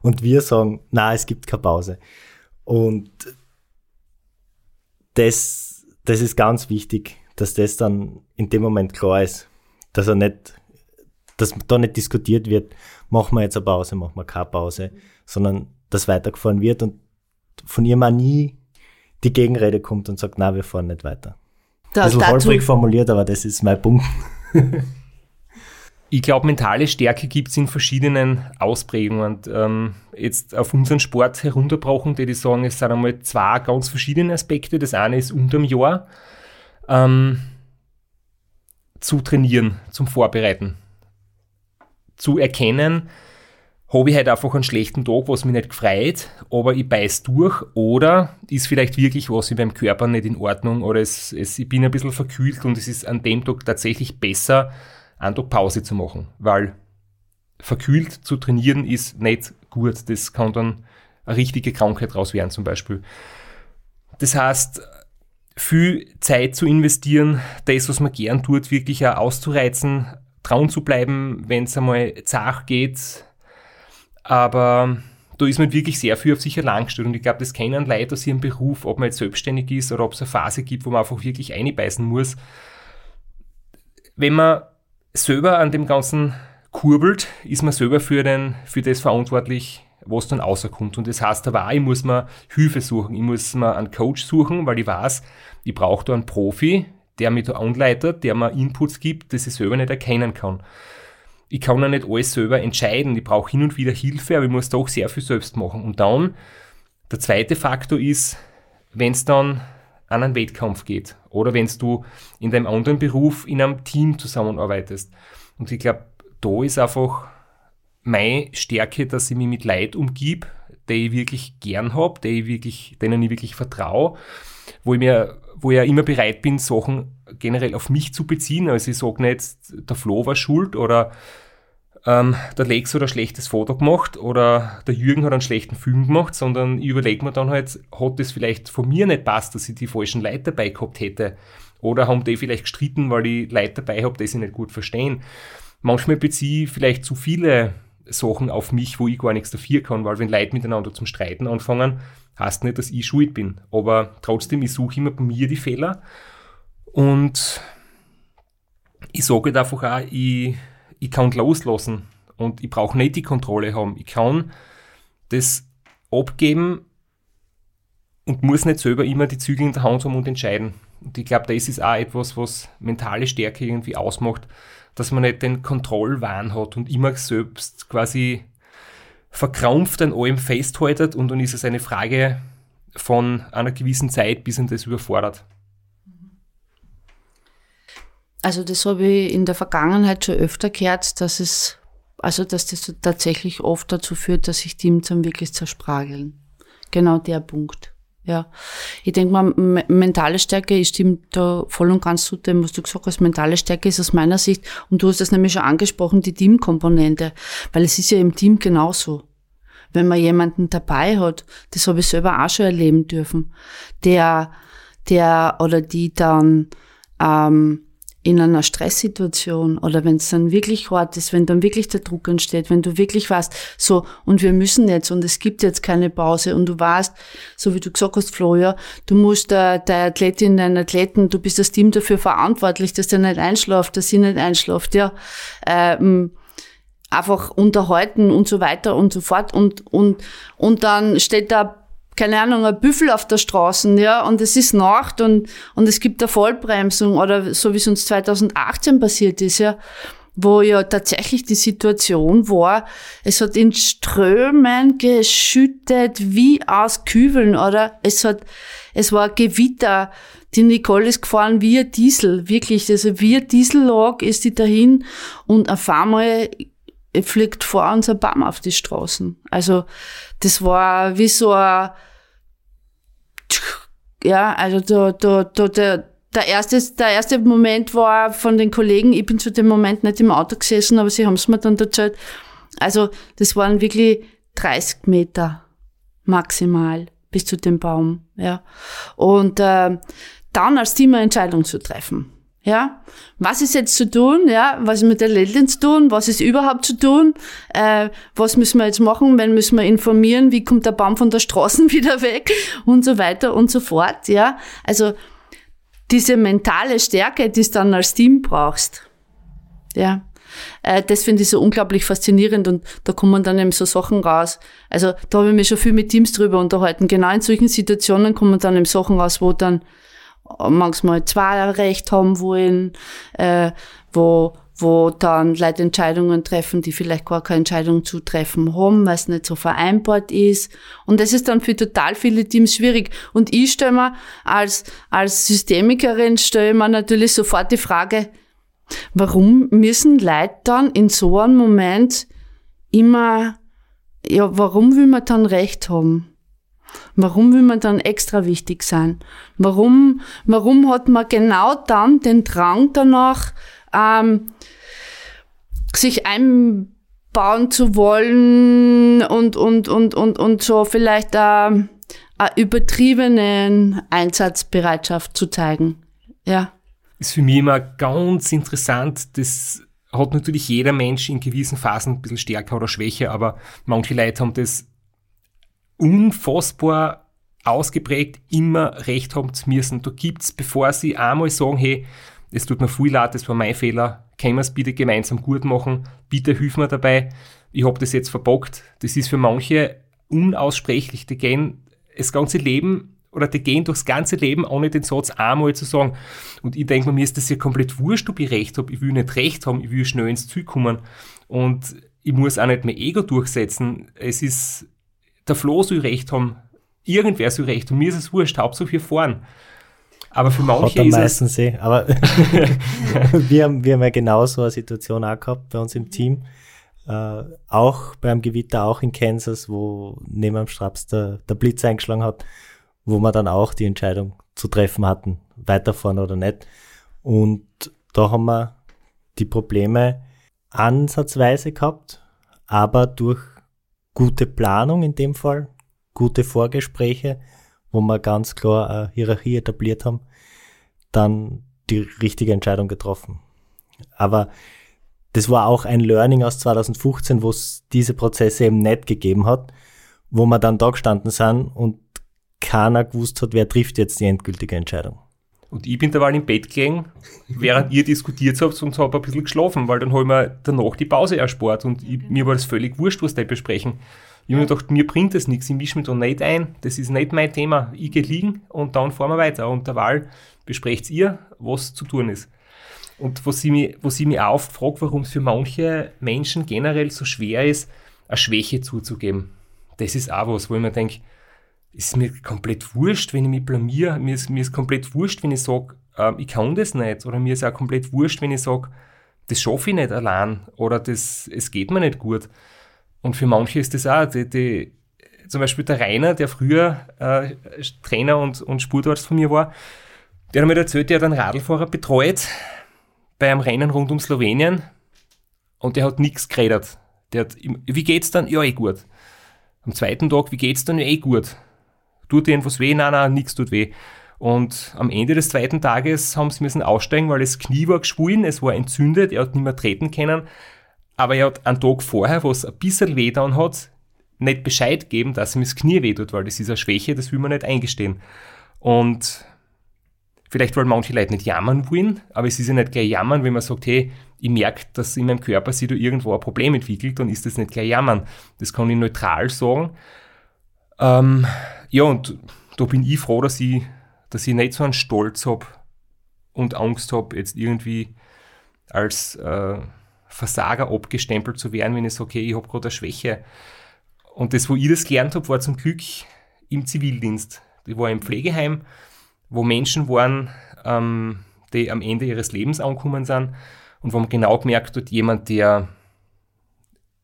Und wir sagen, na, es gibt keine Pause. Und das, das ist ganz wichtig, dass das dann in dem Moment klar ist, dass er nicht, dass da nicht diskutiert wird, machen wir jetzt eine Pause, machen wir keine Pause, sondern dass weitergefahren wird und von ihm auch nie die Gegenrede kommt und sagt, na, wir fahren nicht weiter. Da, Ein bisschen holprig formuliert, aber das ist mein Punkt. Ich glaube, mentale Stärke gibt es in verschiedenen Ausprägungen. Und, ähm, jetzt auf unseren Sport herunterbrochen, die ich sagen, es sind einmal zwei ganz verschiedene Aspekte. Das eine ist unterm Jahr ähm, zu trainieren, zum Vorbereiten, zu erkennen, habe ich halt einfach einen schlechten Tag, was mich nicht gefreut, aber ich beiß durch oder ist vielleicht wirklich was in meinem Körper nicht in Ordnung oder es, es, ich bin ein bisschen verkühlt und es ist an dem Tag tatsächlich besser, einen Tag Pause zu machen, weil verkühlt zu trainieren ist nicht gut. Das kann dann eine richtige Krankheit raus werden zum Beispiel. Das heißt, viel Zeit zu investieren, das, was man gern tut, wirklich auch auszureizen, trauen zu bleiben, wenn es einmal zach geht. Aber da ist man wirklich sehr viel auf sich allein gestellt. Und ich glaube, das kennen Leute aus ihrem Beruf, ob man jetzt selbstständig ist oder ob es eine Phase gibt, wo man einfach wirklich einbeißen muss. Wenn man selber an dem Ganzen kurbelt, ist man selber für, den, für das verantwortlich, was dann rauskommt. Und das heißt aber auch, ich muss mir Hilfe suchen. Ich muss mir einen Coach suchen, weil ich weiß, ich brauche da einen Profi, der mich da anleitet, der mir Inputs gibt, das ich selber nicht erkennen kann. Ich kann ja nicht alles selber entscheiden. Ich brauche hin und wieder Hilfe, aber ich muss doch sehr viel selbst machen. Und dann, der zweite Faktor ist, wenn es dann an einen Wettkampf geht oder wenn du in deinem anderen Beruf in einem Team zusammenarbeitest. Und ich glaube, da ist einfach meine Stärke, dass ich mich mit Leid umgib, die ich wirklich gern habe, denen ich wirklich vertraue, wo ich mir, wo ich ja immer bereit bin, Sachen generell auf mich zu beziehen. Also ich sage nicht, der Flo war schuld oder ähm, der Lex hat ein schlechtes Foto gemacht oder der Jürgen hat einen schlechten Film gemacht, sondern ich überlege mir dann halt, hat das vielleicht von mir nicht passt, dass ich die falschen Leute dabei gehabt hätte? Oder haben die vielleicht gestritten, weil ich Leute dabei habe, die sie nicht gut verstehen? Manchmal beziehe ich vielleicht zu viele Sachen auf mich, wo ich gar nichts dafür kann, weil wenn Leute miteinander zum Streiten anfangen, heißt nicht, dass ich schuld bin. Aber trotzdem, ich suche immer bei mir die Fehler und ich sage einfach auch, ich, ich kann loslassen und ich brauche nicht die Kontrolle haben. Ich kann das abgeben und muss nicht selber immer die Zügel in der Hand haben und entscheiden. Und ich glaube, das ist auch etwas, was mentale Stärke irgendwie ausmacht, dass man nicht den Kontrollwahn hat und immer selbst quasi verkrampft an allem festhaltet und dann ist es eine Frage von einer gewissen Zeit, bis ihn das überfordert. Also das habe ich in der Vergangenheit schon öfter gehört, dass es, also dass das tatsächlich oft dazu führt, dass sich Teams dann wirklich zersprageln. Genau der Punkt. Ja, ich denke mal, mentale Stärke, ich stimme da voll und ganz zu dem, was du gesagt hast. Mentale Stärke ist aus meiner Sicht, und du hast das nämlich schon angesprochen, die Teamkomponente, weil es ist ja im Team genauso. Wenn man jemanden dabei hat, das habe ich selber auch schon erleben dürfen, der, der oder die dann ähm, in einer Stresssituation oder wenn es dann wirklich hart ist, wenn dann wirklich der Druck entsteht, wenn du wirklich weißt, so, und wir müssen jetzt und es gibt jetzt keine Pause und du weißt, so wie du gesagt hast, Flo, ja, du musst der, der Athletin, deinen Athleten, du bist das Team dafür verantwortlich, dass der nicht einschläft, dass sie nicht einschläft, ja, ähm, einfach unterhalten und so weiter und so fort und, und, und dann steht da keine Ahnung, ein Büffel auf der Straße, ja, und es ist Nacht und, und es gibt eine Vollbremsung oder so wie es uns 2018 passiert ist, ja, wo ja tatsächlich die Situation war, es hat in Strömen geschüttet wie aus Kübeln oder es hat, es war Gewitter. Die Nicole ist gefahren wie ein Diesel, wirklich, also wie ein Diesellog ist die dahin und auf einmal fliegt vor uns ein Baum auf die Straßen. Also, das war wie so ein, ja, also da, da, da, der, der erste, der erste Moment war von den Kollegen, ich bin zu dem Moment nicht im Auto gesessen, aber sie haben es mir dann erzählt. Also das waren wirklich 30 Meter maximal bis zu dem Baum. Ja. Und äh, dann als Team Entscheidung zu treffen. Ja, was ist jetzt zu tun? Ja, was ist mit der Ländlin zu tun? Was ist überhaupt zu tun? Äh, was müssen wir jetzt machen? Wenn müssen wir informieren? Wie kommt der Baum von der Straße wieder weg? Und so weiter und so fort. Ja, also diese mentale Stärke, die du dann als Team brauchst. Ja, äh, das finde ich so unglaublich faszinierend und da kommen dann eben so Sachen raus. Also da habe ich mich schon viel mit Teams drüber unterhalten. Genau in solchen Situationen kommen dann eben Sachen raus, wo dann manchmal zwei Recht haben wollen, äh, wo, wo dann Leute Entscheidungen treffen, die vielleicht gar keine Entscheidung zu treffen haben, weil es nicht so vereinbart ist. Und das ist dann für total viele Teams schwierig. Und ich stelle mir als, als Systemikerin stelle mir natürlich sofort die Frage, warum müssen Leute dann in so einem Moment immer ja, warum will man dann Recht haben? Warum will man dann extra wichtig sein? Warum, warum hat man genau dann den Drang danach, ähm, sich einbauen zu wollen und, und, und, und, und so vielleicht ähm, eine übertriebene Einsatzbereitschaft zu zeigen? Ja. Ist für mich immer ganz interessant, das hat natürlich jeder Mensch in gewissen Phasen ein bisschen stärker oder schwächer, aber manche Leute haben das unfassbar ausgeprägt, immer recht haben zu müssen. Da gibt's, bevor sie einmal sagen, hey, es tut mir viel leid, das war mein Fehler, können wir es bitte gemeinsam gut machen, bitte hilf mir dabei, ich habe das jetzt verbockt. Das ist für manche unaussprechlich, die gehen das ganze Leben oder die gehen durchs ganze Leben, ohne den Satz einmal zu sagen. Und ich denke mir, ist das ja komplett wurscht, ob ich recht habe. Ich will nicht recht haben, ich will schnell ins Ziel kommen. Und ich muss auch nicht mehr Ego durchsetzen. Es ist, der Flo soll recht haben, irgendwer soll recht haben. Mir ist es wurscht, Hauptsache wir fahren. Aber für manche Hat ist es, meistens eh. Aber wir, haben, wir haben ja genau so eine Situation auch gehabt bei uns im Team. Äh, auch beim Gewitter, auch in Kansas, wo neben dem Straps der, der Blitz eingeschlagen hat, wo wir dann auch die Entscheidung zu treffen hatten, weiterfahren oder nicht. Und da haben wir die Probleme ansatzweise gehabt, aber durch gute Planung in dem Fall, gute Vorgespräche, wo wir ganz klar eine Hierarchie etabliert haben, dann die richtige Entscheidung getroffen. Aber das war auch ein Learning aus 2015, wo es diese Prozesse eben nicht gegeben hat, wo wir dann da gestanden sind und keiner gewusst hat, wer trifft jetzt die endgültige Entscheidung. Und ich bin derweil im Bett gelegen, während ihr diskutiert habt und habe ein bisschen geschlafen, weil dann habe ich mir danach die Pause erspart und ich, mir war das völlig wurscht, was die besprechen. Ich habe mir gedacht, mir bringt das nichts, ich mische mich da nicht ein, das ist nicht mein Thema. Ich gehe liegen und dann fahren wir weiter. Und derweil besprecht ihr, was zu tun ist. Und was ich mich auch oft frage, warum es für manche Menschen generell so schwer ist, eine Schwäche zuzugeben. Das ist auch was, wo ich mir denke, ist mir komplett wurscht, wenn ich mich blamier. Mir ist, mir ist komplett wurscht, wenn ich sage, äh, ich kann das nicht. Oder mir ist auch komplett wurscht, wenn ich sage, das schaffe ich nicht allein. Oder das, es geht mir nicht gut. Und für manche ist das auch, die, die, zum Beispiel der Rainer, der früher äh, Trainer und, und Sportarzt von mir war, der hat mir erzählt, der hat einen Radlfahrer betreut bei einem Rennen rund um Slowenien und der hat nichts geredet. Der hat, wie geht's dann? Ja, eh gut. Am zweiten Tag, wie geht's dann? Ja, eh gut. Tut dir irgendwas weh? Nein, nein, nichts tut weh. Und am Ende des zweiten Tages haben sie müssen aussteigen, weil das Knie war geschwollen, es war entzündet, er hat nicht mehr treten können. Aber er hat einen Tag vorher, wo es ein bisschen weh dann hat, nicht Bescheid gegeben, dass ihm das Knie weh tut, weil das ist eine Schwäche, das will man nicht eingestehen. Und vielleicht wollen manche Leute nicht jammern wollen, aber es ist ja nicht gleich jammern, wenn man sagt, hey, ich merke, dass in meinem Körper sich da irgendwo ein Problem entwickelt, dann ist das nicht gleich jammern. Das kann ich neutral sagen. Ähm, ja, und da bin ich froh, dass ich, dass ich nicht so einen Stolz habe und Angst habe, jetzt irgendwie als äh, Versager abgestempelt zu werden, wenn ich sage, okay, ich habe gerade eine Schwäche. Und das, wo ich das gelernt habe, war zum Glück im Zivildienst. Ich war im Pflegeheim, wo Menschen waren, ähm, die am Ende ihres Lebens angekommen sind und wo man genau gemerkt hat, jemand, der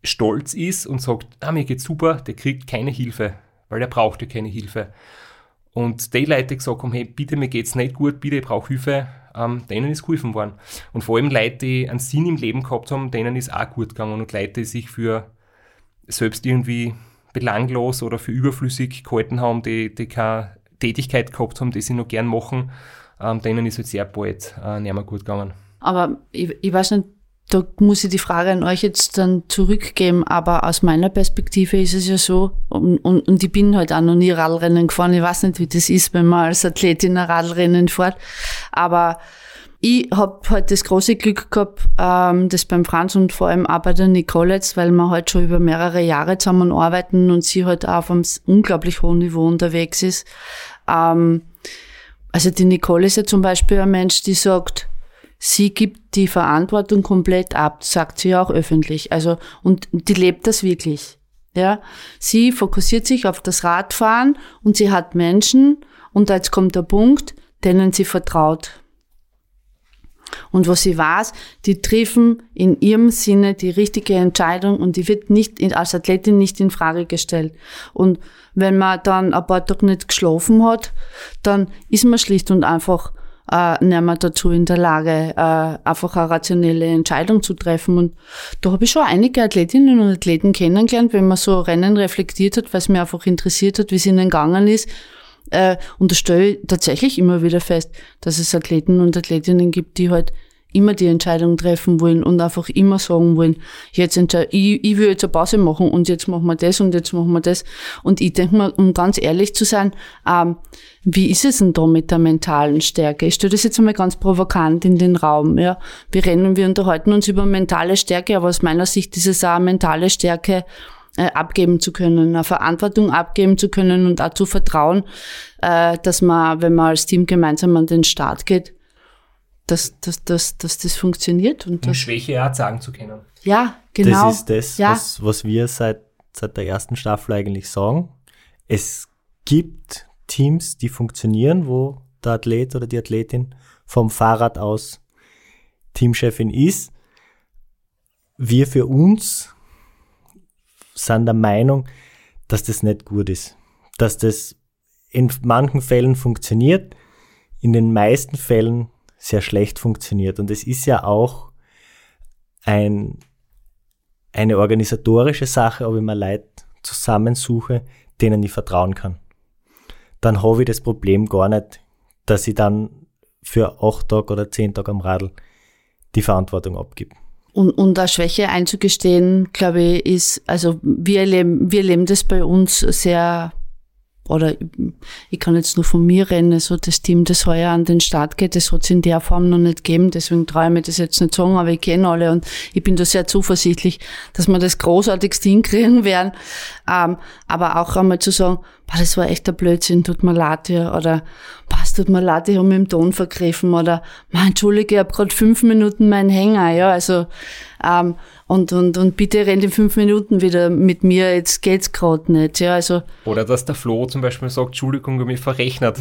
stolz ist und sagt, ah, mir geht's super, der kriegt keine Hilfe weil er brauchte keine Hilfe. Und die Leute, gesagt haben, hey, bitte, mir geht's nicht gut, bitte, ich brauche Hilfe, ähm, denen ist geholfen worden. Und vor allem Leute, die einen Sinn im Leben gehabt haben, denen ist auch gut gegangen. Und Leute, die sich für selbst irgendwie belanglos oder für überflüssig gehalten haben, die, die keine Tätigkeit gehabt haben, die sie noch gern machen, ähm, denen ist halt sehr bald äh, nicht mehr gut gegangen. Aber ich, ich weiß nicht, da muss ich die Frage an euch jetzt dann zurückgeben, aber aus meiner Perspektive ist es ja so, und, und, und ich bin halt auch noch nie Radrennen gefahren, ich weiß nicht, wie das ist, wenn man als Athletin ein Radrennen fährt, aber ich habe halt das große Glück gehabt, ähm, das beim Franz und vor allem auch bei der Nicole jetzt, weil wir halt schon über mehrere Jahre zusammen arbeiten und sie halt auch auf einem unglaublich hohen Niveau unterwegs ist. Ähm, also die Nicole ist ja zum Beispiel ein Mensch, die sagt, sie gibt die Verantwortung komplett ab, sagt sie auch öffentlich. Also, und die lebt das wirklich. Ja, sie fokussiert sich auf das Radfahren und sie hat Menschen, und jetzt kommt der Punkt, denen sie vertraut. Und was ich weiß, die treffen in ihrem Sinne die richtige Entscheidung und die wird nicht als Athletin nicht in Frage gestellt. Und wenn man dann ein paar Tage nicht geschlafen hat, dann ist man schlicht und einfach äh, nicht mehr dazu in der Lage, äh, einfach eine rationelle Entscheidung zu treffen. Und da habe ich schon einige Athletinnen und Athleten kennengelernt, wenn man so Rennen reflektiert hat, weil mir einfach interessiert hat, wie es ihnen gegangen ist. Äh, und da stelle ich tatsächlich immer wieder fest, dass es Athleten und Athletinnen gibt, die halt immer die Entscheidung treffen wollen und einfach immer sagen wollen, jetzt ich, ich will jetzt eine Pause machen und jetzt machen wir das und jetzt machen wir das. Und ich denke mal, um ganz ehrlich zu sein, ähm, wie ist es denn da mit der mentalen Stärke? Ich stelle das jetzt einmal ganz provokant in den Raum. Ja. Wir rennen, wir unterhalten uns über mentale Stärke, aber aus meiner Sicht ist es auch mentale Stärke, äh, abgeben zu können, eine Verantwortung abgeben zu können und auch zu vertrauen, äh, dass man, wenn man als Team gemeinsam an den Start geht, dass, dass, dass, dass das funktioniert. Und Um das, Schwäche auch sagen zu können. ja, genau. Das ist das, Ja. was, was wir seit, seit der ersten Staffel eigentlich sagen. Es gibt Teams, die funktionieren, wo der Athlet oder die Athletin vom Fahrrad aus Teamchefin ist. Wir für uns sind der Meinung, dass das nicht gut ist. Dass das in manchen Fällen funktioniert, in den meisten Fällen sehr schlecht funktioniert. Und es ist ja auch ein, eine organisatorische Sache, ob ich mir Leute zusammensuche, denen ich vertrauen kann. Dann habe ich das Problem gar nicht, dass ich dann für acht Tage oder zehn Tage am Radl die Verantwortung abgebe. Und, und da Schwäche einzugestehen, glaube ich, ist, also wir erleben, wir erleben das bei uns sehr, oder ich kann jetzt nur von mir reden, so das Team, das heuer an den Start geht, das hat es in der Form noch nicht gegeben, deswegen traue ich mir das jetzt nicht sagen, aber ich kenne alle und ich bin da sehr zuversichtlich, dass wir das großartigst hinkriegen werden. Ähm, aber auch einmal zu sagen, boah, das war echt ein Blödsinn, tut mir leid, ja, oder boah, es tut mir leid, ich habe mich im Ton vergriffen, oder mein Entschuldige, ich habe gerade fünf Minuten meinen Hänger, ja, also ähm, und, und, und bitte rennt in fünf Minuten wieder mit mir, jetzt geht's gerade nicht, ja, also Oder dass der Flo zum Beispiel sagt, Entschuldigung, ich habe mich verrechnet.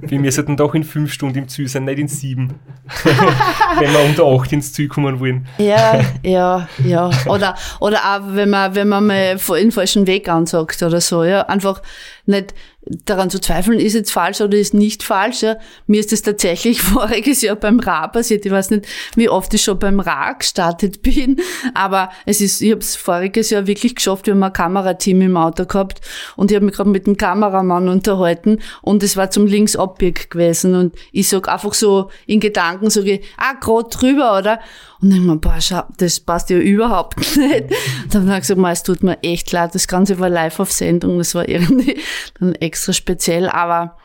Wir müssen doch in fünf Stunden im Ziel sein, nicht in sieben. Wenn wir unter acht ins Ziel kommen wollen. Ja, ja, ja. Oder, oder auch, wenn man, wenn man mal den falschen Weg ansagt oder so, ja. Einfach nicht daran zu zweifeln, ist jetzt falsch oder ist nicht falsch, ja. Mir ist das tatsächlich voriges Jahr beim Ra passiert. Ich weiß nicht, wie oft ich schon beim Ra gestartet bin, aber es ist, ich habe es voriges Jahr wirklich geschafft. Wir haben ein Kamerateam im Auto gehabt und ich habe mich gerade mit dem Kameramann unterhalten und es war zum Linksabbieg gewesen und ich sag einfach so in Gedanken, sage ich, ah, gerade drüber, oder? Und dann mir, boah, schau, das passt ja überhaupt nicht. Dann habe ich gesagt, "Ma, es tut mir echt leid, das Ganze war live auf Sendung, das war irgendwie dann extra speziell, aber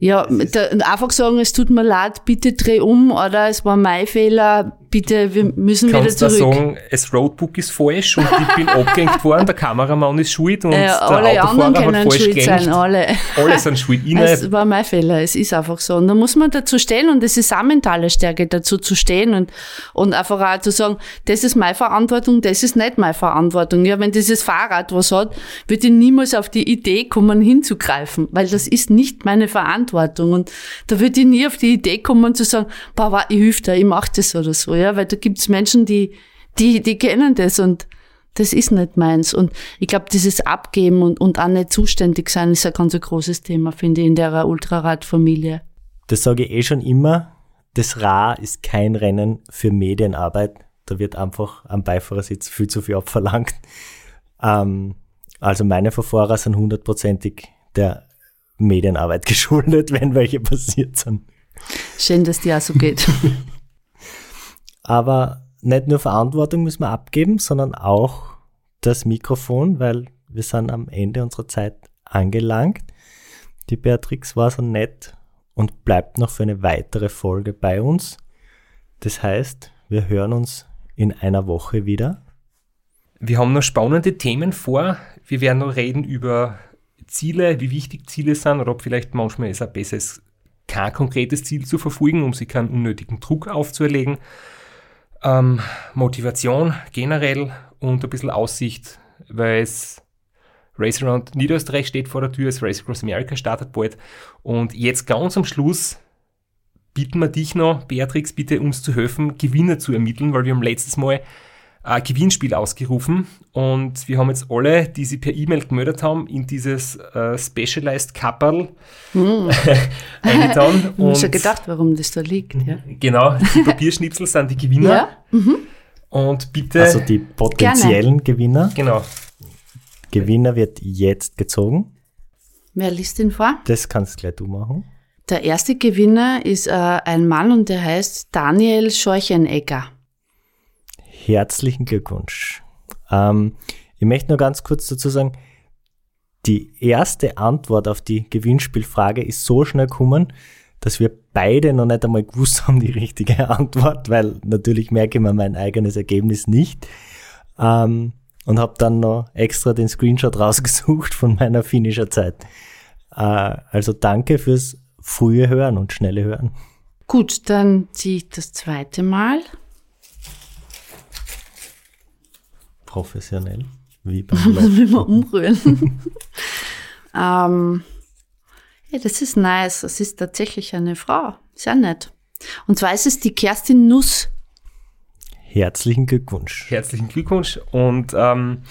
ja, da, einfach sagen, es tut mir leid, bitte dreh um, oder es war mein Fehler, bitte, wir müssen wieder Kannst du zurück. sagen, das Roadbook ist falsch und ich bin abgehängt worden, der Kameramann ist schuld und Ja, der alle Autofahrer anderen hat können falsch schuld sein, alle. Alle sind schuld. Ich Es nicht. war mein Fehler, es ist einfach so. Und da muss man dazu stehen und es ist auch mentale Stärke, dazu zu stehen und, und einfach auch zu sagen, das ist meine Verantwortung, das ist nicht meine Verantwortung. Ja, wenn dieses Fahrrad was hat, würde ich niemals auf die Idee kommen, hinzugreifen, weil das ist nicht meine Verantwortung. Und da würde ich nie auf die Idee kommen zu sagen, wa, ich hilf dir, ich mach das oder so, ja, weil da gibt's Menschen, die, die, die kennen das und das ist nicht meins. Und ich glaube, dieses Abgeben und, und auch nicht zuständig sein ist ein ganz großes Thema, finde ich, in der Ultrarad-Familie. Das sage ich eh schon immer. Das Ra ist kein Rennen für Medienarbeit. Da wird einfach am Beifahrersitz viel zu viel abverlangt. Ähm, also meine Verfahrer sind hundertprozentig der Medienarbeit geschuldet, wenn welche passiert sind. Schön, dass dir auch so geht. Aber nicht nur Verantwortung müssen wir abgeben, sondern auch das Mikrofon, weil wir sind am Ende unserer Zeit angelangt. Die Beatrix war so nett und bleibt noch für eine weitere Folge bei uns. Das heißt, wir hören uns in einer Woche wieder. Wir haben noch spannende Themen vor. Wir werden noch reden über Ziele, wie wichtig Ziele sind oder ob vielleicht manchmal es auch besser ist, kein konkretes Ziel zu verfolgen, um sich keinen unnötigen Druck aufzuerlegen. Ähm, Motivation generell und ein bisschen Aussicht, weil es Race Around Niederösterreich steht vor der Tür, das Race Across America startet bald. Und jetzt ganz am Schluss bitten wir dich noch, Beatrix, bitte uns zu helfen, Gewinner zu ermitteln, weil wir haben letztes Mal ein Gewinnspiel ausgerufen und wir haben jetzt alle, die sich per E-Mail gemeldet haben, in dieses äh, Specialized Kapperl Hm. eingetan. Ich habe schon gedacht, warum das da liegt. Ja. genau, die Papierschnipsel sind die Gewinner. Ja? Und bitte, Also die potenziellen Gewinner. genau, Gewinner wird jetzt gezogen. Wer liest ihn vor? Das kannst gleich du machen. Der erste Gewinner ist äh, ein Mann und der heißt Daniel Scheuchenegger. Herzlichen Glückwunsch. Ähm, ich möchte nur ganz kurz dazu sagen, die erste Antwort auf die Gewinnspielfrage ist so schnell gekommen, dass wir beide noch nicht einmal gewusst haben, die richtige Antwort, weil natürlich merke ich mir mein eigenes Ergebnis nicht. Ähm, und habe dann noch extra den Screenshot rausgesucht von meiner Finisher Zeit. Äh, also danke fürs frühe Hören und schnelle Hören. Gut, dann ziehe ich das zweite Mal. Professionell. Wie beim Muss Laufen. mich mal umrühren. ähm, ja, das ist nice. Das ist tatsächlich eine Frau. Sehr nett. Und zwar ist es die Kerstin Nuss. Herzlichen Glückwunsch. herzlichen Glückwunsch. Und ähm,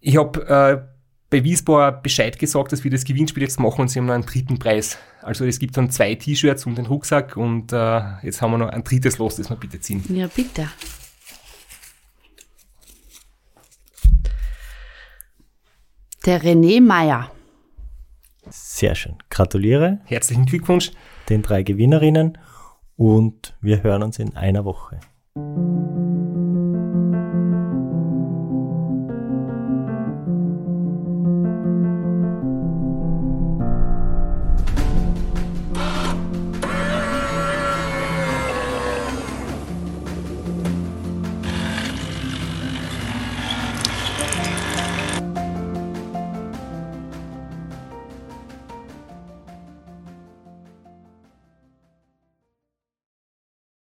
ich habe äh, bei Wiesbauer Bescheid gesagt, dass wir das Gewinnspiel jetzt machen und sie haben noch einen dritten Preis. Also es gibt dann zwei T-Shirts und den Rucksack und äh, jetzt haben wir noch ein drittes Los, das wir bitte ziehen. Ja, bitte. Der René Meyer. Sehr schön. Gratuliere Herzlichen Glückwunsch. den drei Gewinnerinnen und wir hören uns in einer Woche.